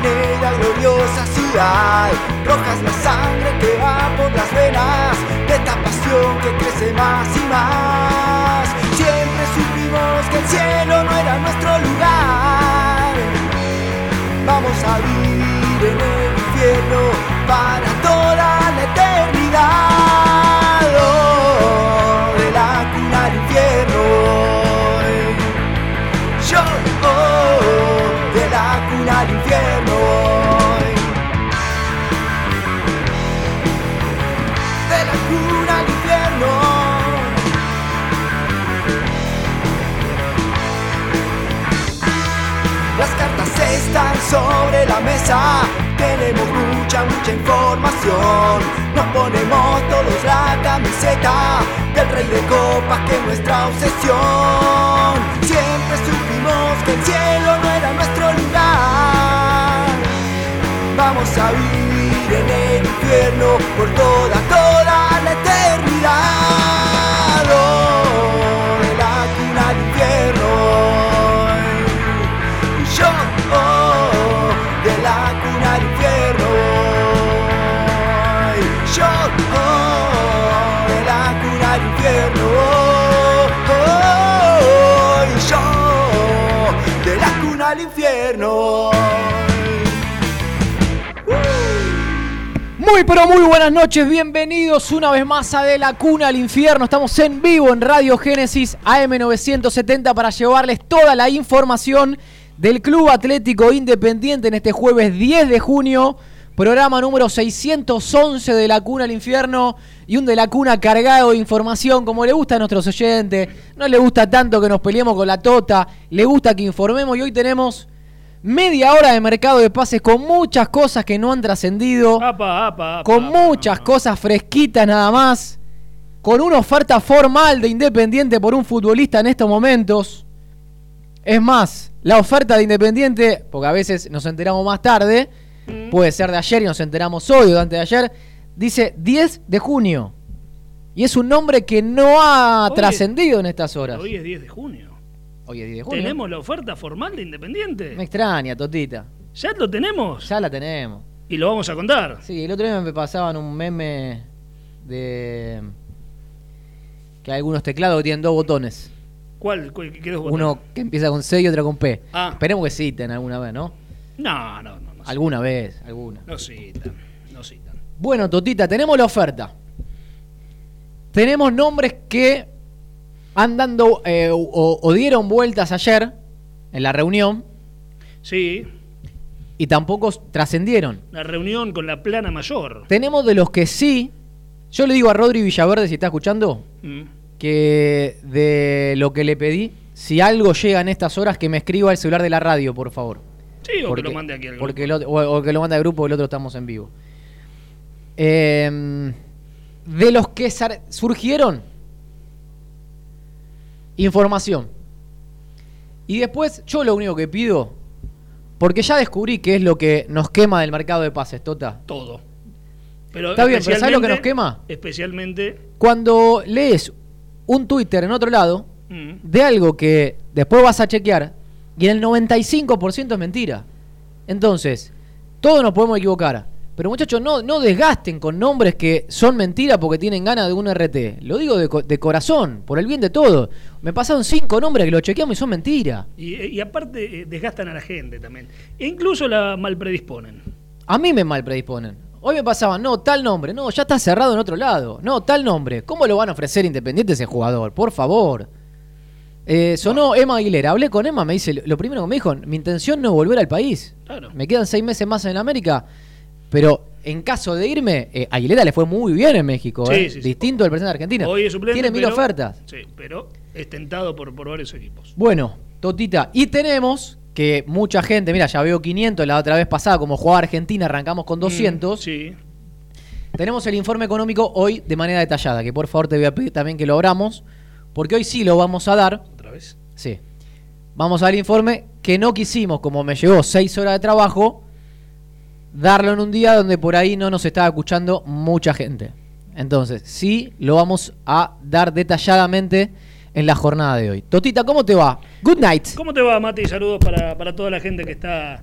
Avellaneda, gloriosa ciudad. Roja es la sangre que va por las venas de esta pasión que crece más y más. Siempre supimos que el cielo no era nuestro lugar. Vamos a vivir en el infierno para toda la eternidad. Sobre la mesa, tenemos mucha, mucha información. Nos ponemos todos la camiseta del rey de copas que es nuestra obsesión. Siempre supimos que el cielo no era nuestro lugar. Vamos a vivir en el infierno por toda, toda la eternidad. Muy pero muy buenas noches, bienvenidos una vez más a De la Cuna al Infierno. Estamos en vivo en Radio Génesis AM970 para llevarles toda la información del Club Atlético Independiente en este jueves 10 de junio. Programa número 611 de La Cuna al Infierno y un de La Cuna cargado de información como le gusta a nuestros oyentes. No le gusta tanto que nos peleemos con la tota, le gusta que informemos y hoy tenemos media hora de mercado de pases con muchas cosas que no han trascendido con muchas apa. cosas fresquitas nada más, con una oferta formal de Independiente por un futbolista en estos momentos. Es más, la oferta de Independiente, porque a veces nos enteramos más tarde, Mm. puede ser de ayer y nos enteramos hoy o antes de ayer, dice 10 de junio. Y es un nombre que no ha trascendido en estas horas. Hoy es 10 de junio. Hoy es 10 de junio. ¿Tenemos la oferta formal de Independiente? Me extraña, Totita. ¿Ya lo tenemos? Ya la tenemos. Y lo vamos a contar. Sí, el otro día me pasaban un meme de que hay algunos teclados que tienen dos botones. ¿Cuál? ¿Cuál- ¿Qué dos Uno botones? que empieza con C y otro con P. Ah. Esperemos que citen alguna vez, ¿no? No, no, no. No, Alguna vez, alguna. no citan. No citan. Bueno, Totita, tenemos la oferta. Tenemos nombres que han dando eh, o, o dieron vueltas ayer en la reunión Sí, y tampoco trascendieron. la reunión con la plana mayor. Tenemos de los que sí. Yo le digo a Rodri Villaverde, si está escuchando, Mm. que de lo que le pedí, si algo llega en estas horas, que me escriba el celular de la radio, por favor. Sí, o Porque- que lo mande aquí al grupo. porque el otro- o, o que lo mande al grupo, el otro estamos en vivo. Eh, de los que surgieron, información. Y después, yo lo único que pido, porque ya descubrí qué es lo que nos quema del mercado de pases, Tota. Todo. Pero Está bien, pero ¿sabes lo que nos quema? Especialmente. Cuando lees un Twitter en otro lado, mm, de algo que después vas a chequear y en el 95% es mentira. Entonces, todos nos podemos equivocar. Pero muchachos, no, no desgasten con nombres que son mentiras porque tienen ganas de un RT. Lo digo de, co- de corazón, por el bien de todos. Me pasaron cinco nombres que lo chequeamos y son mentiras. y, y aparte eh, desgastan a la gente también. E incluso la malpredisponen. A mí me mal predisponen. Hoy me pasaban, no, tal nombre, no, ya está cerrado en otro lado. No, tal nombre. ¿Cómo lo van a ofrecer Independiente ese jugador? Por favor. Eh, sonó Emma Aguilera. Hablé con Emma, me dice, lo primero que me dijo, mi intención no es volver al país. Claro. Me quedan seis meses más en América, pero en caso de irme, eh, Aguilera le fue muy bien en México, Sí, eh, sí, sí. distinto del presidente de Argentina. Hoy es suplente. Tiene mil pero- ofertas. Sí, pero es tentado por, por varios equipos. Bueno, Totita, y tenemos que mucha gente, mira, ya veo 500 la otra vez pasada, como jugaba Argentina, arrancamos con 200. Mm, sí. Tenemos el informe económico hoy de manera detallada, que por favor te voy a pedir también que lo abramos, porque hoy sí lo vamos a dar. ¿Otra vez? Sí. Vamos a dar el informe que no quisimos, como me llevó seis horas de trabajo, darlo en un día donde por ahí no nos estaba escuchando mucha gente. Entonces, sí lo vamos a dar detalladamente en la jornada de hoy. Totita, ¿cómo te va? Good night. ¿Cómo te va, Mati? Saludos para, para toda la gente que está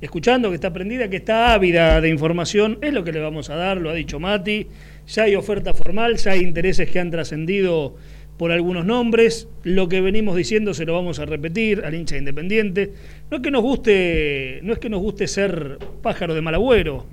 escuchando, que está prendida, que está ávida de información, es lo que le vamos a dar, lo ha dicho Mati. Ya hay oferta formal, ya hay intereses que han trascendido por algunos nombres. Lo que venimos diciendo se lo vamos a repetir al hincha independiente. No es que nos guste, no es que nos guste ser pájaros de mal agüero,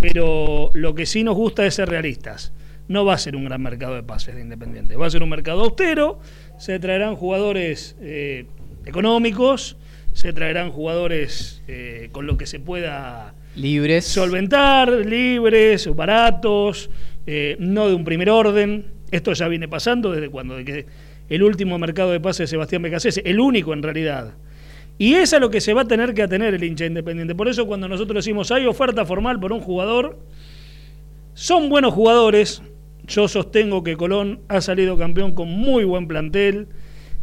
pero lo que sí nos gusta es ser realistas. No va a ser un gran mercado de pases de Independiente, va a ser un mercado austero, se traerán jugadores eh, económicos, se traerán jugadores eh, con lo que se pueda libres solventar, libres, baratos, eh, no de un primer orden. Esto ya viene pasando desde cuando de que el último mercado de pases de Sebastián Becasese, el único en realidad. Y es a lo que se va a tener que atener el hincha independiente. Por eso cuando nosotros decimos hay oferta formal por un jugador, son buenos jugadores. Yo sostengo que Colón ha salido campeón con muy buen plantel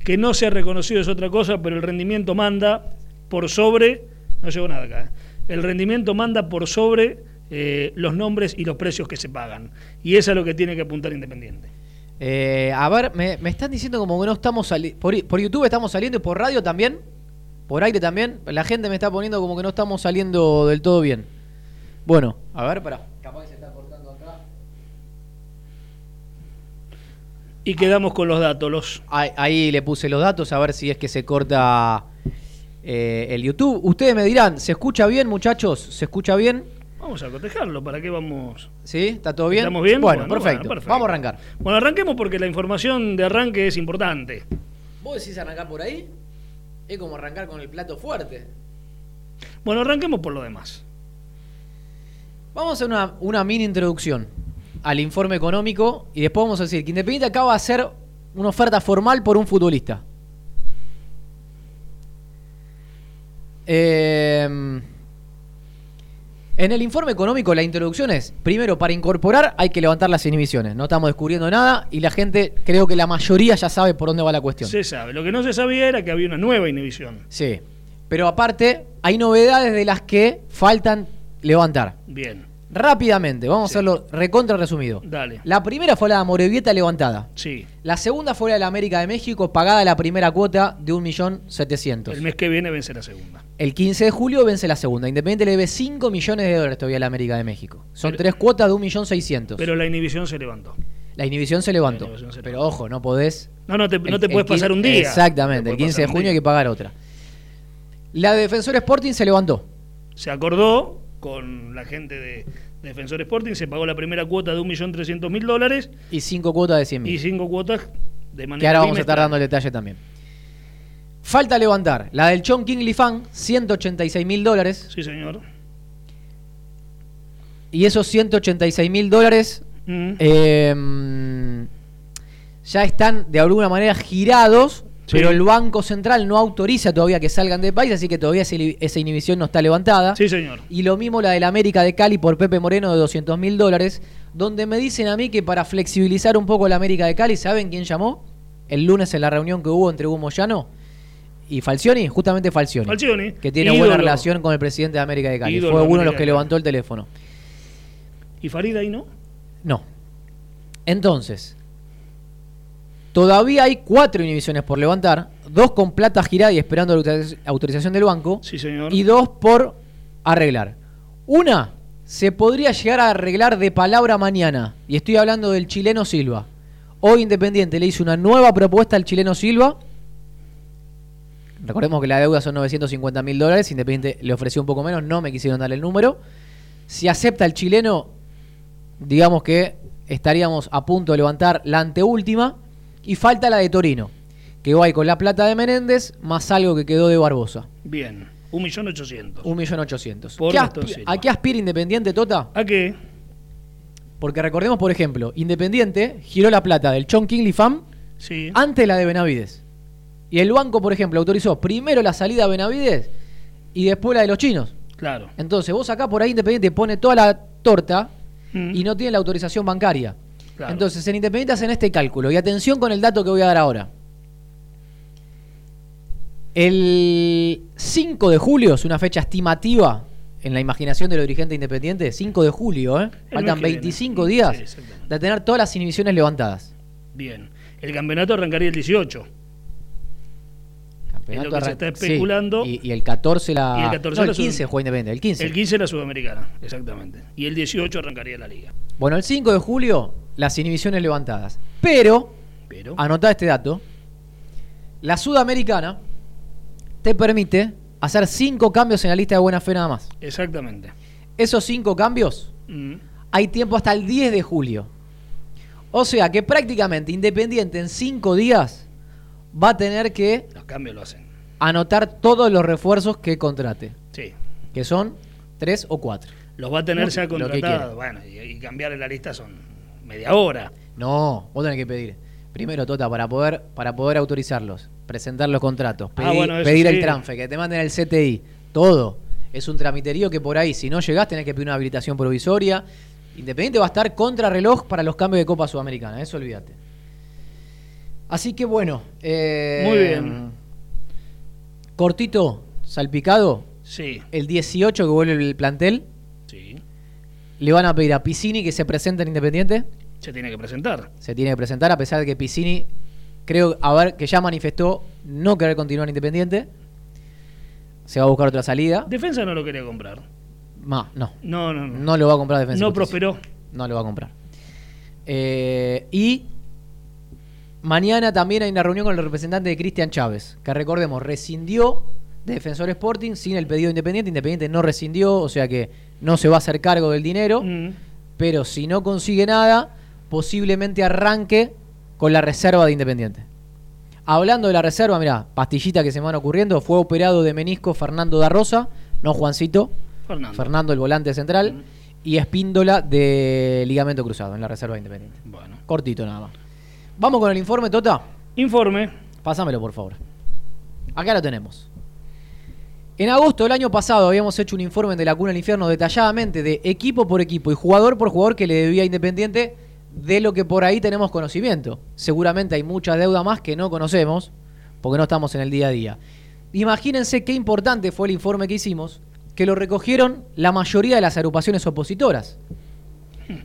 que no se ha reconocido es otra cosa, pero el rendimiento manda por sobre, no llegó nada acá, ¿eh? el rendimiento manda por sobre eh, los nombres y los precios que se pagan. Y es lo que tiene que apuntar Independiente. Eh, a ver, me, están diciendo como que no estamos saliendo, por, por, YouTube estamos saliendo y por radio también, por aire también, la gente me está poniendo como que no estamos saliendo del todo bien. Bueno, a ver, para. y quedamos con los datos. Los... Ahí, le puse los datos a ver si es que se corta eh, el YouTube. Ustedes me dirán, ¿se escucha bien, muchachos? ¿Se escucha bien? Vamos a cotejarlo, ¿para qué vamos? ¿Sí? ¿Está todo bien? ¿Estamos bien? Bueno, perfecto. Vamos a arrancar. Bueno, arranquemos porque la información de arranque es importante. ¿Vos decís arrancar por ahí? Es como arrancar con el plato fuerte. Bueno, arranquemos por lo demás. Vamos a hacer una, una mini introducción al informe económico y después vamos a decir que Independiente acaba de hacer una oferta formal por un futbolista. Em, en el informe económico la introducción es, primero, para incorporar hay que levantar las inhibiciones. No estamos descubriendo nada y la gente, creo que la mayoría ya sabe por dónde va la cuestión. Se sabe. Lo que no se sabía era que había una nueva inhibición. Sí. Pero aparte, hay novedades de las que faltan levantar. Bien. Rápidamente, vamos a hacerlo recontra resumido. Dale. La primera fue la Morevieta levantada. Sí. La segunda fue la de la América de México, pagada la primera cuota de 1.700.000. El mes que viene vence la segunda. El 15 de julio vence la segunda. Independiente le debe 5 millones de dólares todavía a la América de México. Son tres cuotas de 1.600.000. Pero la inhibición se levantó. La inhibición se levantó. pero ojo, no podés. No, no te, no te puedes pasar un día. Exactamente, el 15 de junio hay que pagar otra. La de Defensor Sporting se levantó. Se acordó con la gente de Defensor Sporting, se pagó la primera cuota de 1.300.000 dólares. Y cinco cuotas de 100.000. Y cinco cuotas de manera Que ahora vamos a estar dando el detalle también. Falta levantar la del Chon King Fan, 186 mil dólares. Sí, señor. Y esos 186 mil dólares mm. em, ya están de alguna manera girados pero el Banco Central no autoriza todavía que salgan del país, así que todavía esa inhibición no está levantada. Sí, señor. Y lo mismo la del América de Cali por Pepe Moreno de 200 mil dólares, donde me dicen a mí que para flexibilizar un poco la América de Cali, ¿saben quién llamó? El lunes en la reunión que hubo entre Hugo Moyano y Falcioni, justamente Falcioni. Falcioni. Que tiene buena relación con el presidente de América de Cali. Fue uno de los que levantó el teléfono. ¿Y Farida ahí no? No. Entonces, Todavía hay cuatro inhibiciones por levantar, dos con plata girada y esperando la autorización del banco, sí, señor. y dos por arreglar. Una se podría llegar a arreglar de palabra mañana, y estoy hablando del chileno Silva. Hoy Independiente le hizo una nueva propuesta al chileno Silva. Recordemos que la deuda son 950 mil dólares, Independiente le ofreció un poco menos, no me quisieron darle el número. Si acepta el chileno, digamos que estaríamos a punto de levantar la anteúltima y falta la de Torino, que va con la plata de Menéndez más algo que quedó de Barbosa. Bien, 1.800.000. 1.800.000. ¿A qué aspira Independiente, Tota? ¿A qué? Porque recordemos, por ejemplo, Independiente giró la plata del Chon Kingley Fam sí. antes la de Benavides. Y el banco, por ejemplo, autorizó primero la salida a Benavides y después la de los chinos. Claro. Entonces, vos acá por ahí Independiente pone toda la torta mm. y no tiene la autorización bancaria. Entonces, en Independiente hacen este cálculo. Y atención con el dato que voy a dar ahora. El 5 de julio es una fecha estimativa en la imaginación de los dirigentes independientes. 5 de julio, ¿eh? Faltan 25 días de tener todas las inhibiciones levantadas. Bien. El campeonato arrancaría el 18. Es lo Penato que se está sí, especulando. y, y el 14 la. Y el 14 no, el la sub- 15 juega Independiente. El 15. El 15 la Sudamericana, exactamente. Y el 18 arrancaría la liga. Bueno, el 5 de julio, las inhibiciones levantadas. Pero, Pero. anotá este dato: la Sudamericana te permite hacer 5 cambios en la lista de buena fe nada más. Exactamente. Esos 5 cambios Mm. hay tiempo hasta el 10 de julio. O sea que prácticamente Independiente en 5 días va a tener que Los cambios lo hacen. anotar todos los refuerzos que contrate, Sí. que son 3 o 4. Los va a tener ya contratados. Bueno, y, y cambiar en la lista son media hora. No, vos tenés que pedir. Primero, Tota, para poder, para poder autorizarlos, presentar los contratos, Ah, pedir, bueno, el sí. transfer, que te manden el CTI, todo. Es un tramiterío que por ahí, si no llegás, tenés que pedir una habilitación provisoria. Independiente va a estar contra reloj para los cambios de Copa Sudamericana, eso olvídate. Así que bueno. eh, Muy bien. Cortito, salpicado, Sí, el 18 que vuelve el plantel, sí. le van a pedir a Piscini que se presente en Independiente. Se tiene que presentar. se tiene que presentar, a pesar de que Piscini, creo, a ver, que ya manifestó no querer continuar en Independiente. Se va a buscar otra salida. Defensa no lo quería comprar. Ma, no, No, no, no. no lo va a comprar Defensa. No prosperó. No lo va a comprar. Eh, y mañana también hay una reunión con el representante de Cristian Chávez, que recordemos, rescindió de Defensor Sporting sin el pedido de Independiente. Independiente no rescindió, o sea que no se va a hacer cargo del dinero. Mm. pero si no consigue nada, posiblemente arranque con la reserva de Independiente. Hablando de la reserva, mira, pastillita que se me van ocurriendo, fue operado de menisco Fernando da Rosa, no Juancito, Fernando. Fernando el volante central, Mm. y Espíndola de ligamento cruzado en la reserva de Independiente. Bueno. Cortito nada más. Vamos con el informe, Tota. Informe. Pásamelo, por favor. Acá lo tenemos. En agosto del año pasado habíamos hecho un informe de la Cuna del Infierno detalladamente de equipo por equipo y jugador por jugador que le debía a Independiente de lo que por ahí tenemos conocimiento. Seguramente hay mucha deuda más que no conocemos porque no estamos en el día a día. Imagínense qué importante fue el informe que hicimos, que lo recogieron la mayoría de las agrupaciones opositoras.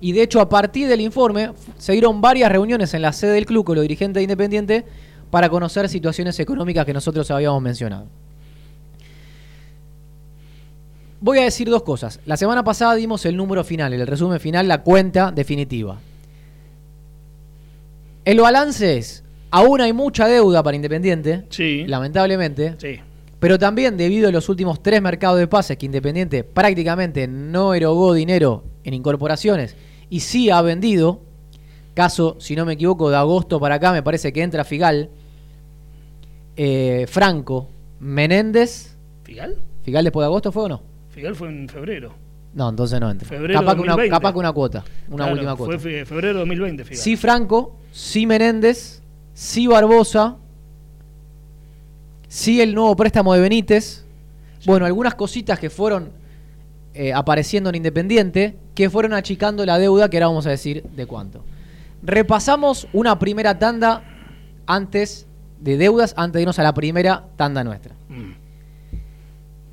Y de hecho, a partir del informe, se dieron varias reuniones en la sede del club con los dirigentes de Independiente para conocer situaciones económicas que nosotros habíamos mencionado. Voy a decir dos cosas. La semana pasada dimos el número final, el resumen final, la cuenta definitiva. El balance es, aún hay mucha deuda para Independiente, Sí. lamentablemente, Sí. pero también debido a los últimos tres mercados de pases que Independiente prácticamente no erogó dinero en incorporaciones y sí ha vendido, caso, si no me equivoco, de agosto para acá me parece que entra Figal, eh, Franco, Menéndez, ¿Figal? ¿Figal después de agosto fue o no? Figal fue en febrero. No, entonces no entra. Febrero capaz, que una, 2020. capaz que una cuota, una Claro, última cuota. Fue fe- febrero de 2020, Figal. Sí Franco, sí Menéndez, sí Barbosa, sí el nuevo préstamo de Benítez. Bueno, algunas cositas que fueron eh, apareciendo en Independiente que fueron achicando la deuda, que ahora vamos a decir de cuánto. Repasamos una primera tanda antes de deudas, antes de irnos a la primera tanda nuestra. Mm.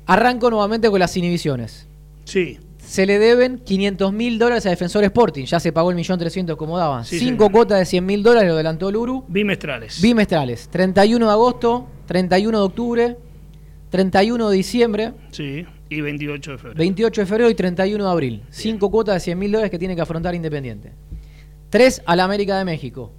Arranco nuevamente con las inhibiciones. Sí. Se le deben 500 mil dólares a Defensor Sporting. Ya se pagó el millón trescientos como daban. Sí, Cinco señor. cuotas de 100 mil dólares lo adelantó el Uru. Bimestrales. Bimestrales. 31 de agosto, 31 de octubre, 31 de diciembre, Sí. Y 28 de febrero. 28 de febrero y 31 de abril. Cinco cuotas de 100 mil dólares que tiene que afrontar Independiente. Tres a la América de México.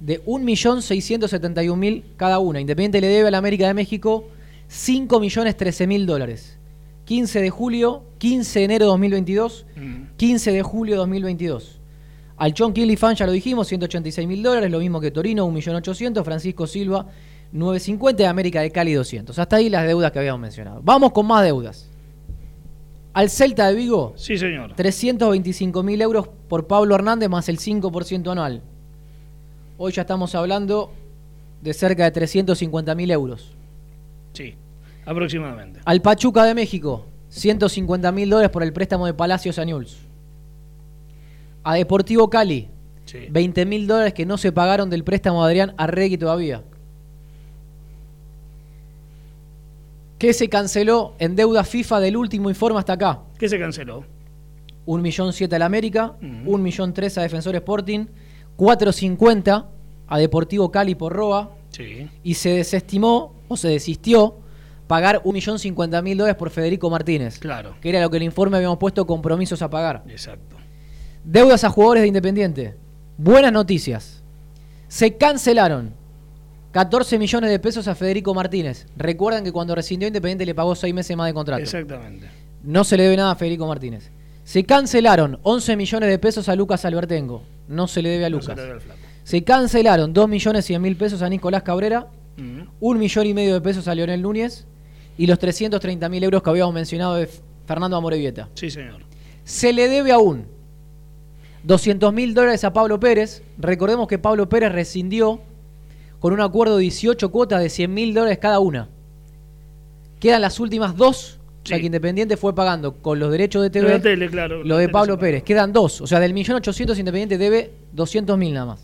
De 1.671.000 cada una. Independiente le debe a la América de México 5.013.000 dólares. 15 de julio, 15 de enero de 2022, Mm. 15 de julio de 2022. Al John Kelly Fan ya lo dijimos, 186 mil dólares, lo mismo que Torino, 1.800.000, Francisco Silva, 950 y América de Cali, 200. Hasta ahí las deudas que habíamos mencionado. Vamos con más deudas. Al Celta de Vigo, Sí, señor. 325 mil euros por Pablo Hernández más el 5% anual. Hoy ya estamos hablando de cerca de 350 mil euros. Sí. Aproximadamente. Al Pachuca de México, 150 mil dólares por el préstamo de Palacios a Newell's. A Deportivo Cali, Sí. 20 mil dólares que no se pagaron del préstamo de Adrián Arregui todavía. Que se canceló en deuda FIFA del último informe hasta acá. ¿Qué se canceló? Un millón siete a la América, un millón tres a Defensor Sporting, 450 a Deportivo Cali por Roa Sí. y se desestimó o se desistió pagar 1.050.000 dólares por Federico Martínez. Claro. Que era lo que el informe habíamos puesto compromisos a pagar. Exacto. Deudas a jugadores de Independiente. Buenas noticias. Se cancelaron 14 millones de pesos a Federico Martínez. Recuerdan que cuando rescindió Independiente le pagó 6 meses más de contrato. Exactamente. No se le debe nada a Federico Martínez. Se cancelaron 11 millones de pesos a Lucas Albertengo. No se le debe a No Lucas. se le debe al flaco. Se cancelaron 2 millones 100 mil pesos a Nicolás Cabrera, Mm. un millón y medio de pesos a Leonel Núñez y los 330 mil euros que habíamos mencionado de Fernando Amorevieta. Sí, señor. Se le debe aún 200 mil dólares a Pablo Pérez. Recordemos que Pablo Pérez rescindió con un acuerdo de 18 cuotas de 100 mil dólares cada una. Quedan las últimas dos, o sea que Independiente fue pagando con los derechos de Lo TV de tele, claro. lo de Pablo Pérez. Quedan dos. O sea, del millón ochocientos Independiente debe 200 mil nada más.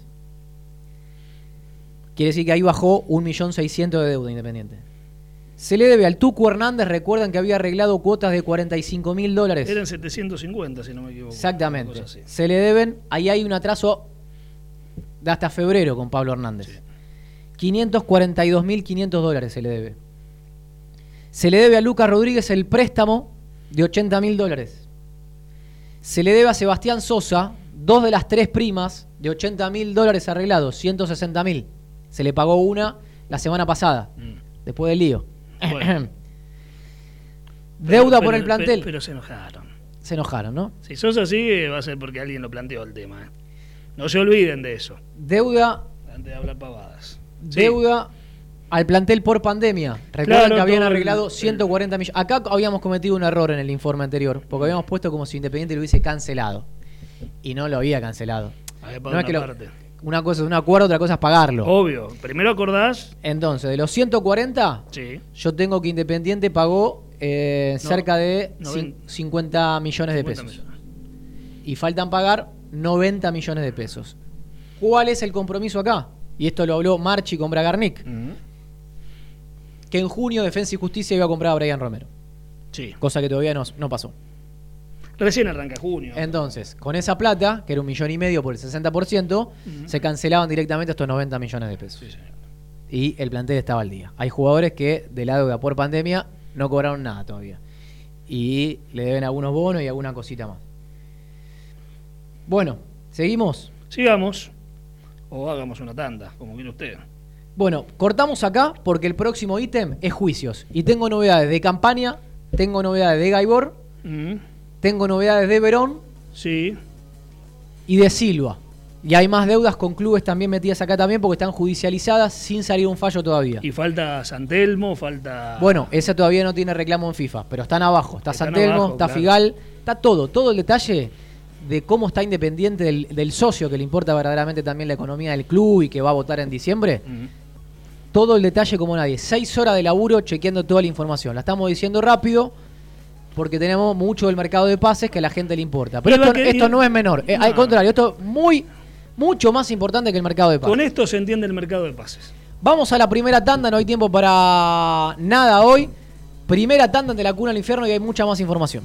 Quiere decir que ahí bajó un millón seiscientos de deuda Independiente. Se le debe al Tucu Hernández, recuerdan que había arreglado cuotas de 45 mil dólares. Eran 750, si no me equivoco. Exactamente. Se le deben, ahí hay un atraso de hasta febrero con Pablo Hernández. Sí. 542.500 dólares se le debe. Se le debe a Lucas Rodríguez el préstamo de 80.000 dólares. Se le debe a Sebastián Sosa dos de las tres primas de 80.000 dólares arreglados, 160.000. Se le pagó una la semana pasada, Mm. después del lío. Bueno. Deuda Pero- por el plantel. Pero, pero se enojaron. Se enojaron, ¿no? Si sos así, va a ser porque alguien lo planteó el tema. ¿eh? No se olviden de eso. Deuda Antes de hablar pavadas. Sí. Deuda al plantel por pandemia. Recuerden Claro, que habían arreglado el- 140 millones. Acá habíamos cometido un error en el informe anterior, porque habíamos puesto como si Independiente lo hubiese cancelado. Y no lo había cancelado. Había No es que lo-. Una cosa es un acuerdo, otra cosa es pagarlo. Obvio. Primero acordás. Entonces, de los 140, Sí. yo tengo que Independiente pagó eh, No, cerca de noven- cin- 50 millones de 50 pesos. millones. Y faltan pagar 90 millones de pesos. ¿Cuál es el compromiso acá? Y esto lo habló Marchi con Bragarnik. Que en junio Defensa y Justicia iba a comprar a Brian Romero, Sí. cosa que todavía no, no pasó. Recién arranca junio. Entonces, con esa plata, que era un millón y medio por el 60%, Ujú. se cancelaban directamente estos 90 millones de pesos. Sí, señor. Y el plantel estaba al día. Hay jugadores que de la deuda por pandemia no cobraron nada todavía. Y le deben algunos bonos y alguna cosita más. Bueno, seguimos. Sigamos. O hagamos una tanda, como quiere usted. Bueno, cortamos acá porque el próximo ítem es juicios. Y tengo novedades de campaña, tengo novedades de Gaibor, Mm. Tengo novedades de Verón Sí. y de Silva. Y hay más deudas con clubes también metidas acá también porque están judicializadas sin salir un fallo todavía. Y falta Santelmo, falta. Bueno, ese todavía no tiene reclamo en FIFA, pero están abajo. Está Están Santelmo, abajo, está claro. Figal, está todo, todo el detalle de cómo está independiente del, del socio que le importa verdaderamente también la economía del club y que va a votar en diciembre. Todo el detalle como nadie. Seis horas de laburo chequeando toda la información. La estamos diciendo rápido porque tenemos mucho del mercado de pases que a la gente le importa. Pero esto, no es menor. Eh, al contrario, esto es muy, mucho más importante que el mercado de pases. Con esto se entiende el mercado de pases. Vamos a la primera tanda, no hay tiempo para nada hoy. Primera tanda de la cuna al infierno y hay mucha más información.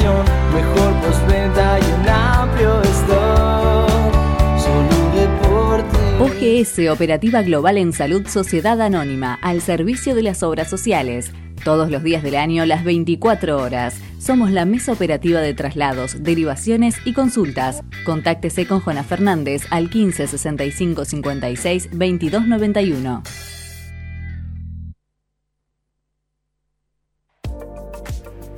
mejor postventa y un amplio stock. Solo deportes. OGS Operativa Global en Salud Sociedad Anónima, al servicio de las obras sociales. Todos los días del año, las 24 horas. Somos la mesa operativa de traslados, derivaciones y consultas. Contáctese con Juana Fernández al 15 65 56 22 91.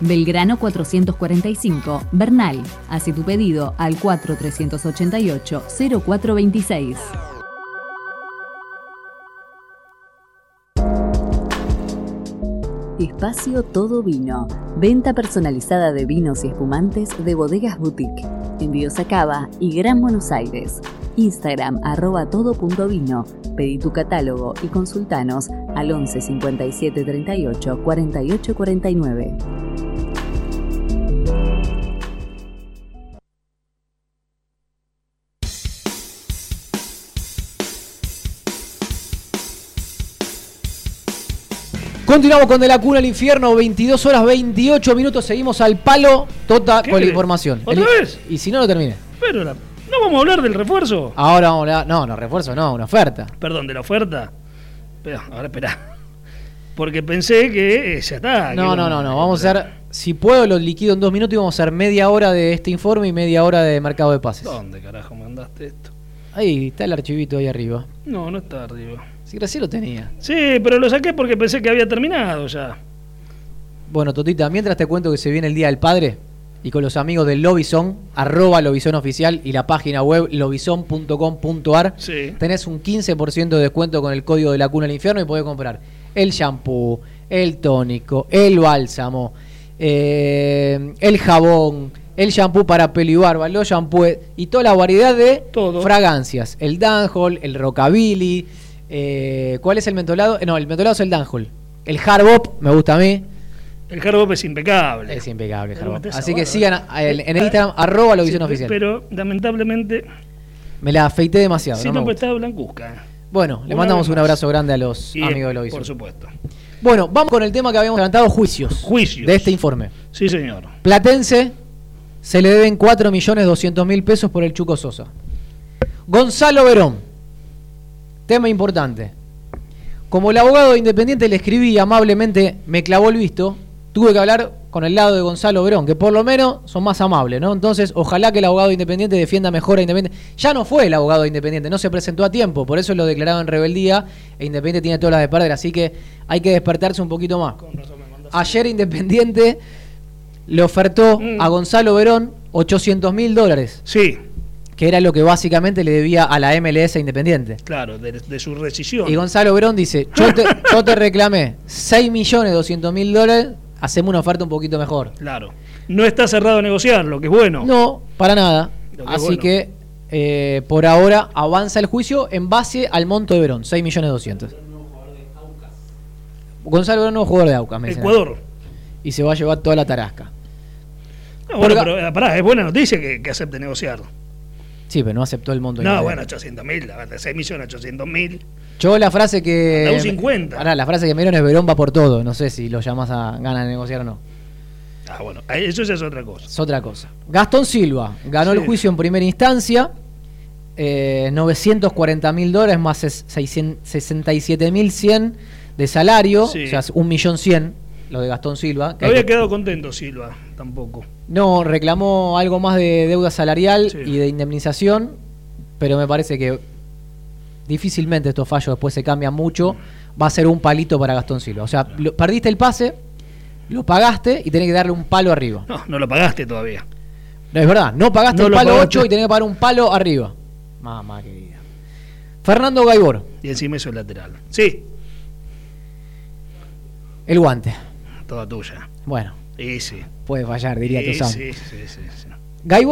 Belgrano 445, Bernal. Hace tu pedido al 4388 0426. Espacio Todo Vino. Venta personalizada de vinos y espumantes de bodegas boutique. Envíos a Cava y Gran Buenos Aires. Instagram arroba todo.vino. Pedí tu catálogo y consultanos al 11 57 38 48 49. Continuamos con De la Cuna al Infierno, 22 horas 28 minutos. Seguimos al palo, Tota, ¿Qué con la información. ¿Otra El- vez? Y si no, lo termine. Pero la- no vamos a hablar del refuerzo. Ahora vamos a hablar- No, no, refuerzo no, una oferta. Perdón, de la oferta. Pero, ahora espera. Porque pensé que eh, ya está. No, que no, no, no. Vamos a hacer, si puedo, lo liquido en dos minutos y vamos a hacer media hora de este informe y media hora de mercado de pases. ¿Dónde carajo mandaste esto? Ahí está el archivito ahí arriba. No, no está arriba. Si Graciela lo tenía. Sí, pero lo saqué porque pensé que había terminado ya. Bueno, Totita, mientras te cuento que se viene el Día del Padre y con los amigos del Lobizón, arroba Lobizón Oficial y la página web lobizón.com.ar, Sí. tenés un 15% de descuento con el código de la cuna al infierno y podés comprar el shampoo, el tónico, el bálsamo, eh, el jabón, el shampoo para pelo y barba, los shampoos y toda la variedad de Todo. fragancias. El Danhol, el Rockabilly, eh, ¿cuál es el mentolado? Eh, No, el mentolado es el Danhol. El Harbop, me gusta a mí. El Hardbop es impecable. Es impecable, metés Así que sigan a- el- en el Instagram, arroba la visión Sí, oficial. Pero lamentablemente, Me la afeité demasiado. sí, no no, pues está blancuzca. Bueno, le mandamos un abrazo grande a los Y, amigos de la Por supuesto. Bueno, vamos con el tema que habíamos adelantado, juicios. Juicios. De este informe. Sí, señor. Platense se le deben 4 millones 200 mil pesos por el Chuco Sosa. Gonzalo Verón. Tema importante. Como el abogado de Independiente le escribí amablemente me clavó el visto, tuve que hablar con el lado de Gonzalo Verón, que por lo menos son más amables, ¿no? Entonces, ojalá que el abogado de Independiente defienda mejor a Independiente. Ya no fue el abogado de Independiente, no se presentó a tiempo, por eso lo declararon en rebeldía e Independiente tiene todas las de perder, así que hay que despertarse un poquito más. Ayer Independiente le ofertó Mm. a Gonzalo Verón 800 mil dólares, Sí, que era lo que básicamente le debía a la MLS Independiente. claro, de, de su rescisión. Y Gonzalo Verón dice, yo te, yo te reclamé 6 millones 200 mil dólares, hacemos una oferta un poquito mejor. Claro. No está cerrado a negociar, lo que es bueno. No, para nada. Que Así bueno. que eh, por ahora avanza el juicio en base al monto de Verón, 6 millones 200. Gonzalo Verón es jugador de Aucas, me dicen. Ecuador. Y se va a llevar toda la tarasca. No, bueno, Porque- pero eh, pará, es buena noticia que, que acepte negociar. Sí, pero no aceptó el monto. No, inmediato. bueno, 800 mil, de 6 millones, 800 mil. Yo la frase que. Hasta un 50. Pará, la frase que me dieron es Verón va por todo. No sé si lo llamas a ganas de negociar o no. Ah, bueno, ahí- eso ya es otra cosa. Es otra cosa. Gastón Silva ganó Sí. el juicio en primera instancia. eh, 940 mil dólares más ses- 600 67 mil 100 de salario. Sí. O sea, es un millón 100 lo de Gastón Silva. que No había que- quedado contento Silva, tampoco. No, reclamó algo más de deuda salarial Sí. y de indemnización, pero me parece que difícilmente estos fallos después se cambian mucho. Va a ser un palito para Gastón Silva. O sea, lo- perdiste el pase, lo pagaste y tenés que darle un palo arriba. No, no lo pagaste todavía. No, es verdad, no pagaste No el lo palo pagaste. 8 y tenés que pagar un palo arriba. Mamá querida. Fernando Gaibor, Y encima eso es lateral. Sí, el guante. toda tuya. Bueno, Sí. puede fallar, diría Sí, Tozán. sí, sí, sí, sí.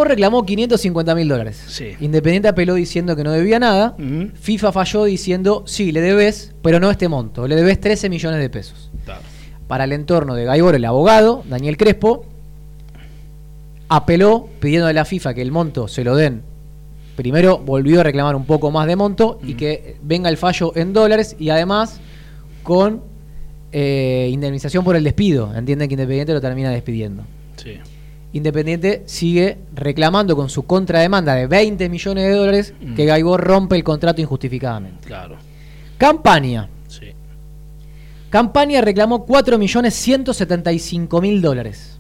Reclamó 550 mil dólares. Sí. Independiente apeló diciendo que no debía nada. FIFA falló diciendo, sí, le debes, pero no este monto. Le debes 13 millones de pesos. Claro. Para el entorno de Gaibor, el abogado, Daniel Crespo, apeló pidiendo a la FIFA que el monto se lo den. Primero volvió a reclamar un poco más de monto y que venga el fallo en dólares y además con eh, indemnización por el despido. Entienden que Independiente lo termina despidiendo. Sí. Independiente sigue reclamando con su contrademanda de 20 millones de dólares Mm. que Gaibor rompe el contrato injustificadamente. Claro. Campaña. Sí. Campaña reclamó 4.175.000 dólares.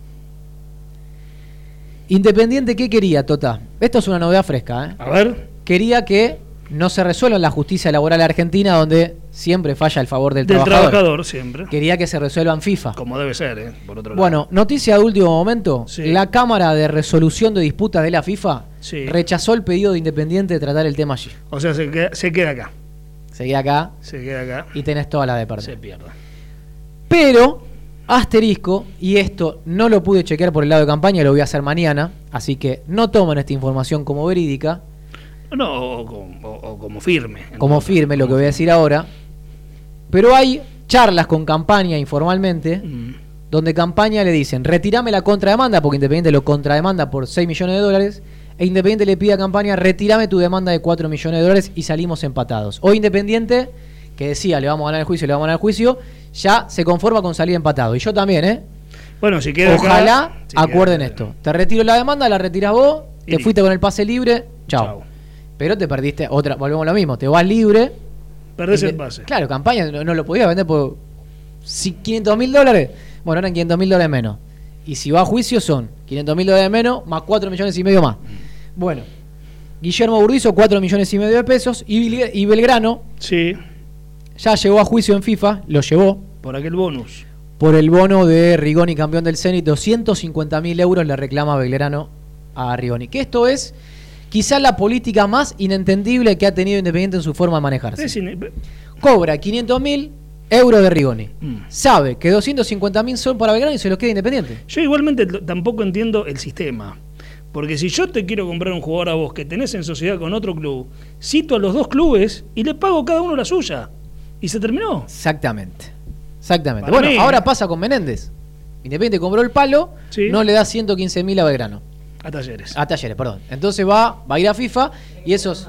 Independiente, ¿qué quería, Tota? Esto es una novedad fresca. ¿eh? A ver, Quería que no se resuelva en la justicia laboral argentina, donde siempre falla el favor del, del trabajador. trabajador siempre. Quería que se resuelva en FIFA. Como debe ser, ¿eh? Por otro lado. Bueno, noticia de último momento. Sí. La Cámara de Resolución de Disputas de la FIFA Sí. rechazó el pedido de Independiente de tratar el tema allí. O sea, se queda, se queda acá. Acá Se queda acá. y tenés toda la de perder. Se pierde. Pero, asterisco, y esto no lo pude chequear por el lado de campaña, lo voy a hacer mañana, así que no tomen esta información como verídica, No, o, como- o- o como firme. como firme lo que voy a decir ahora, pero hay charlas con campaña informalmente, Mm. donde campaña le dicen, retirame la contrademanda, porque Independiente lo contrademanda por 6 millones de dólares, e Independiente le pide a campaña, retirame tu demanda de 4 millones de dólares y salimos empatados. Hoy Independiente, que decía, le vamos a ganar el juicio, le vamos a ganar el juicio, ya se conforma con salir empatado. Y yo también, ¿eh? Bueno, si acá- Ojalá si acuerden esto. Te retiro la demanda, la retiras vos, te fuiste con el pase libre, chao. Pero te perdiste otra, volvemos a lo mismo, te vas libre. Perdés el pase. Claro, campaña no, no lo podías vender por si 500 mil dólares. Bueno, eran 500 mil dólares menos. Y si va a juicio son 500 mil dólares menos más 4 millones y medio más. Bueno, Guillermo Burdizo 4 millones y medio de pesos y Belgrano Sí, ya llegó a juicio en FIFA, lo llevó por aquel bonus. por el bono de Rigoni campeón del Zenit, 250 mil euros le reclama Belgrano a Rigoni. Que esto es quizá la política más inentendible que ha tenido Independiente en su forma de manejarse. Cobra 500 mil euros de Rigoni. Mm. Sabe que 250 mil son para Belgrano y se los queda Independiente. Yo igualmente tampoco entiendo el sistema. Porque si yo te quiero comprar un jugador a vos que tenés en sociedad con otro club, cito a los dos clubes y le pago cada uno la suya. Y se terminó. Exactamente. Exactamente. Para bueno, mí, ahora pasa con Menéndez. Independiente compró el palo, Sí. no le da 115 mil a Belgrano. A talleres. A Talleres, perdón. Entonces va, va a ir a FIFA y esos...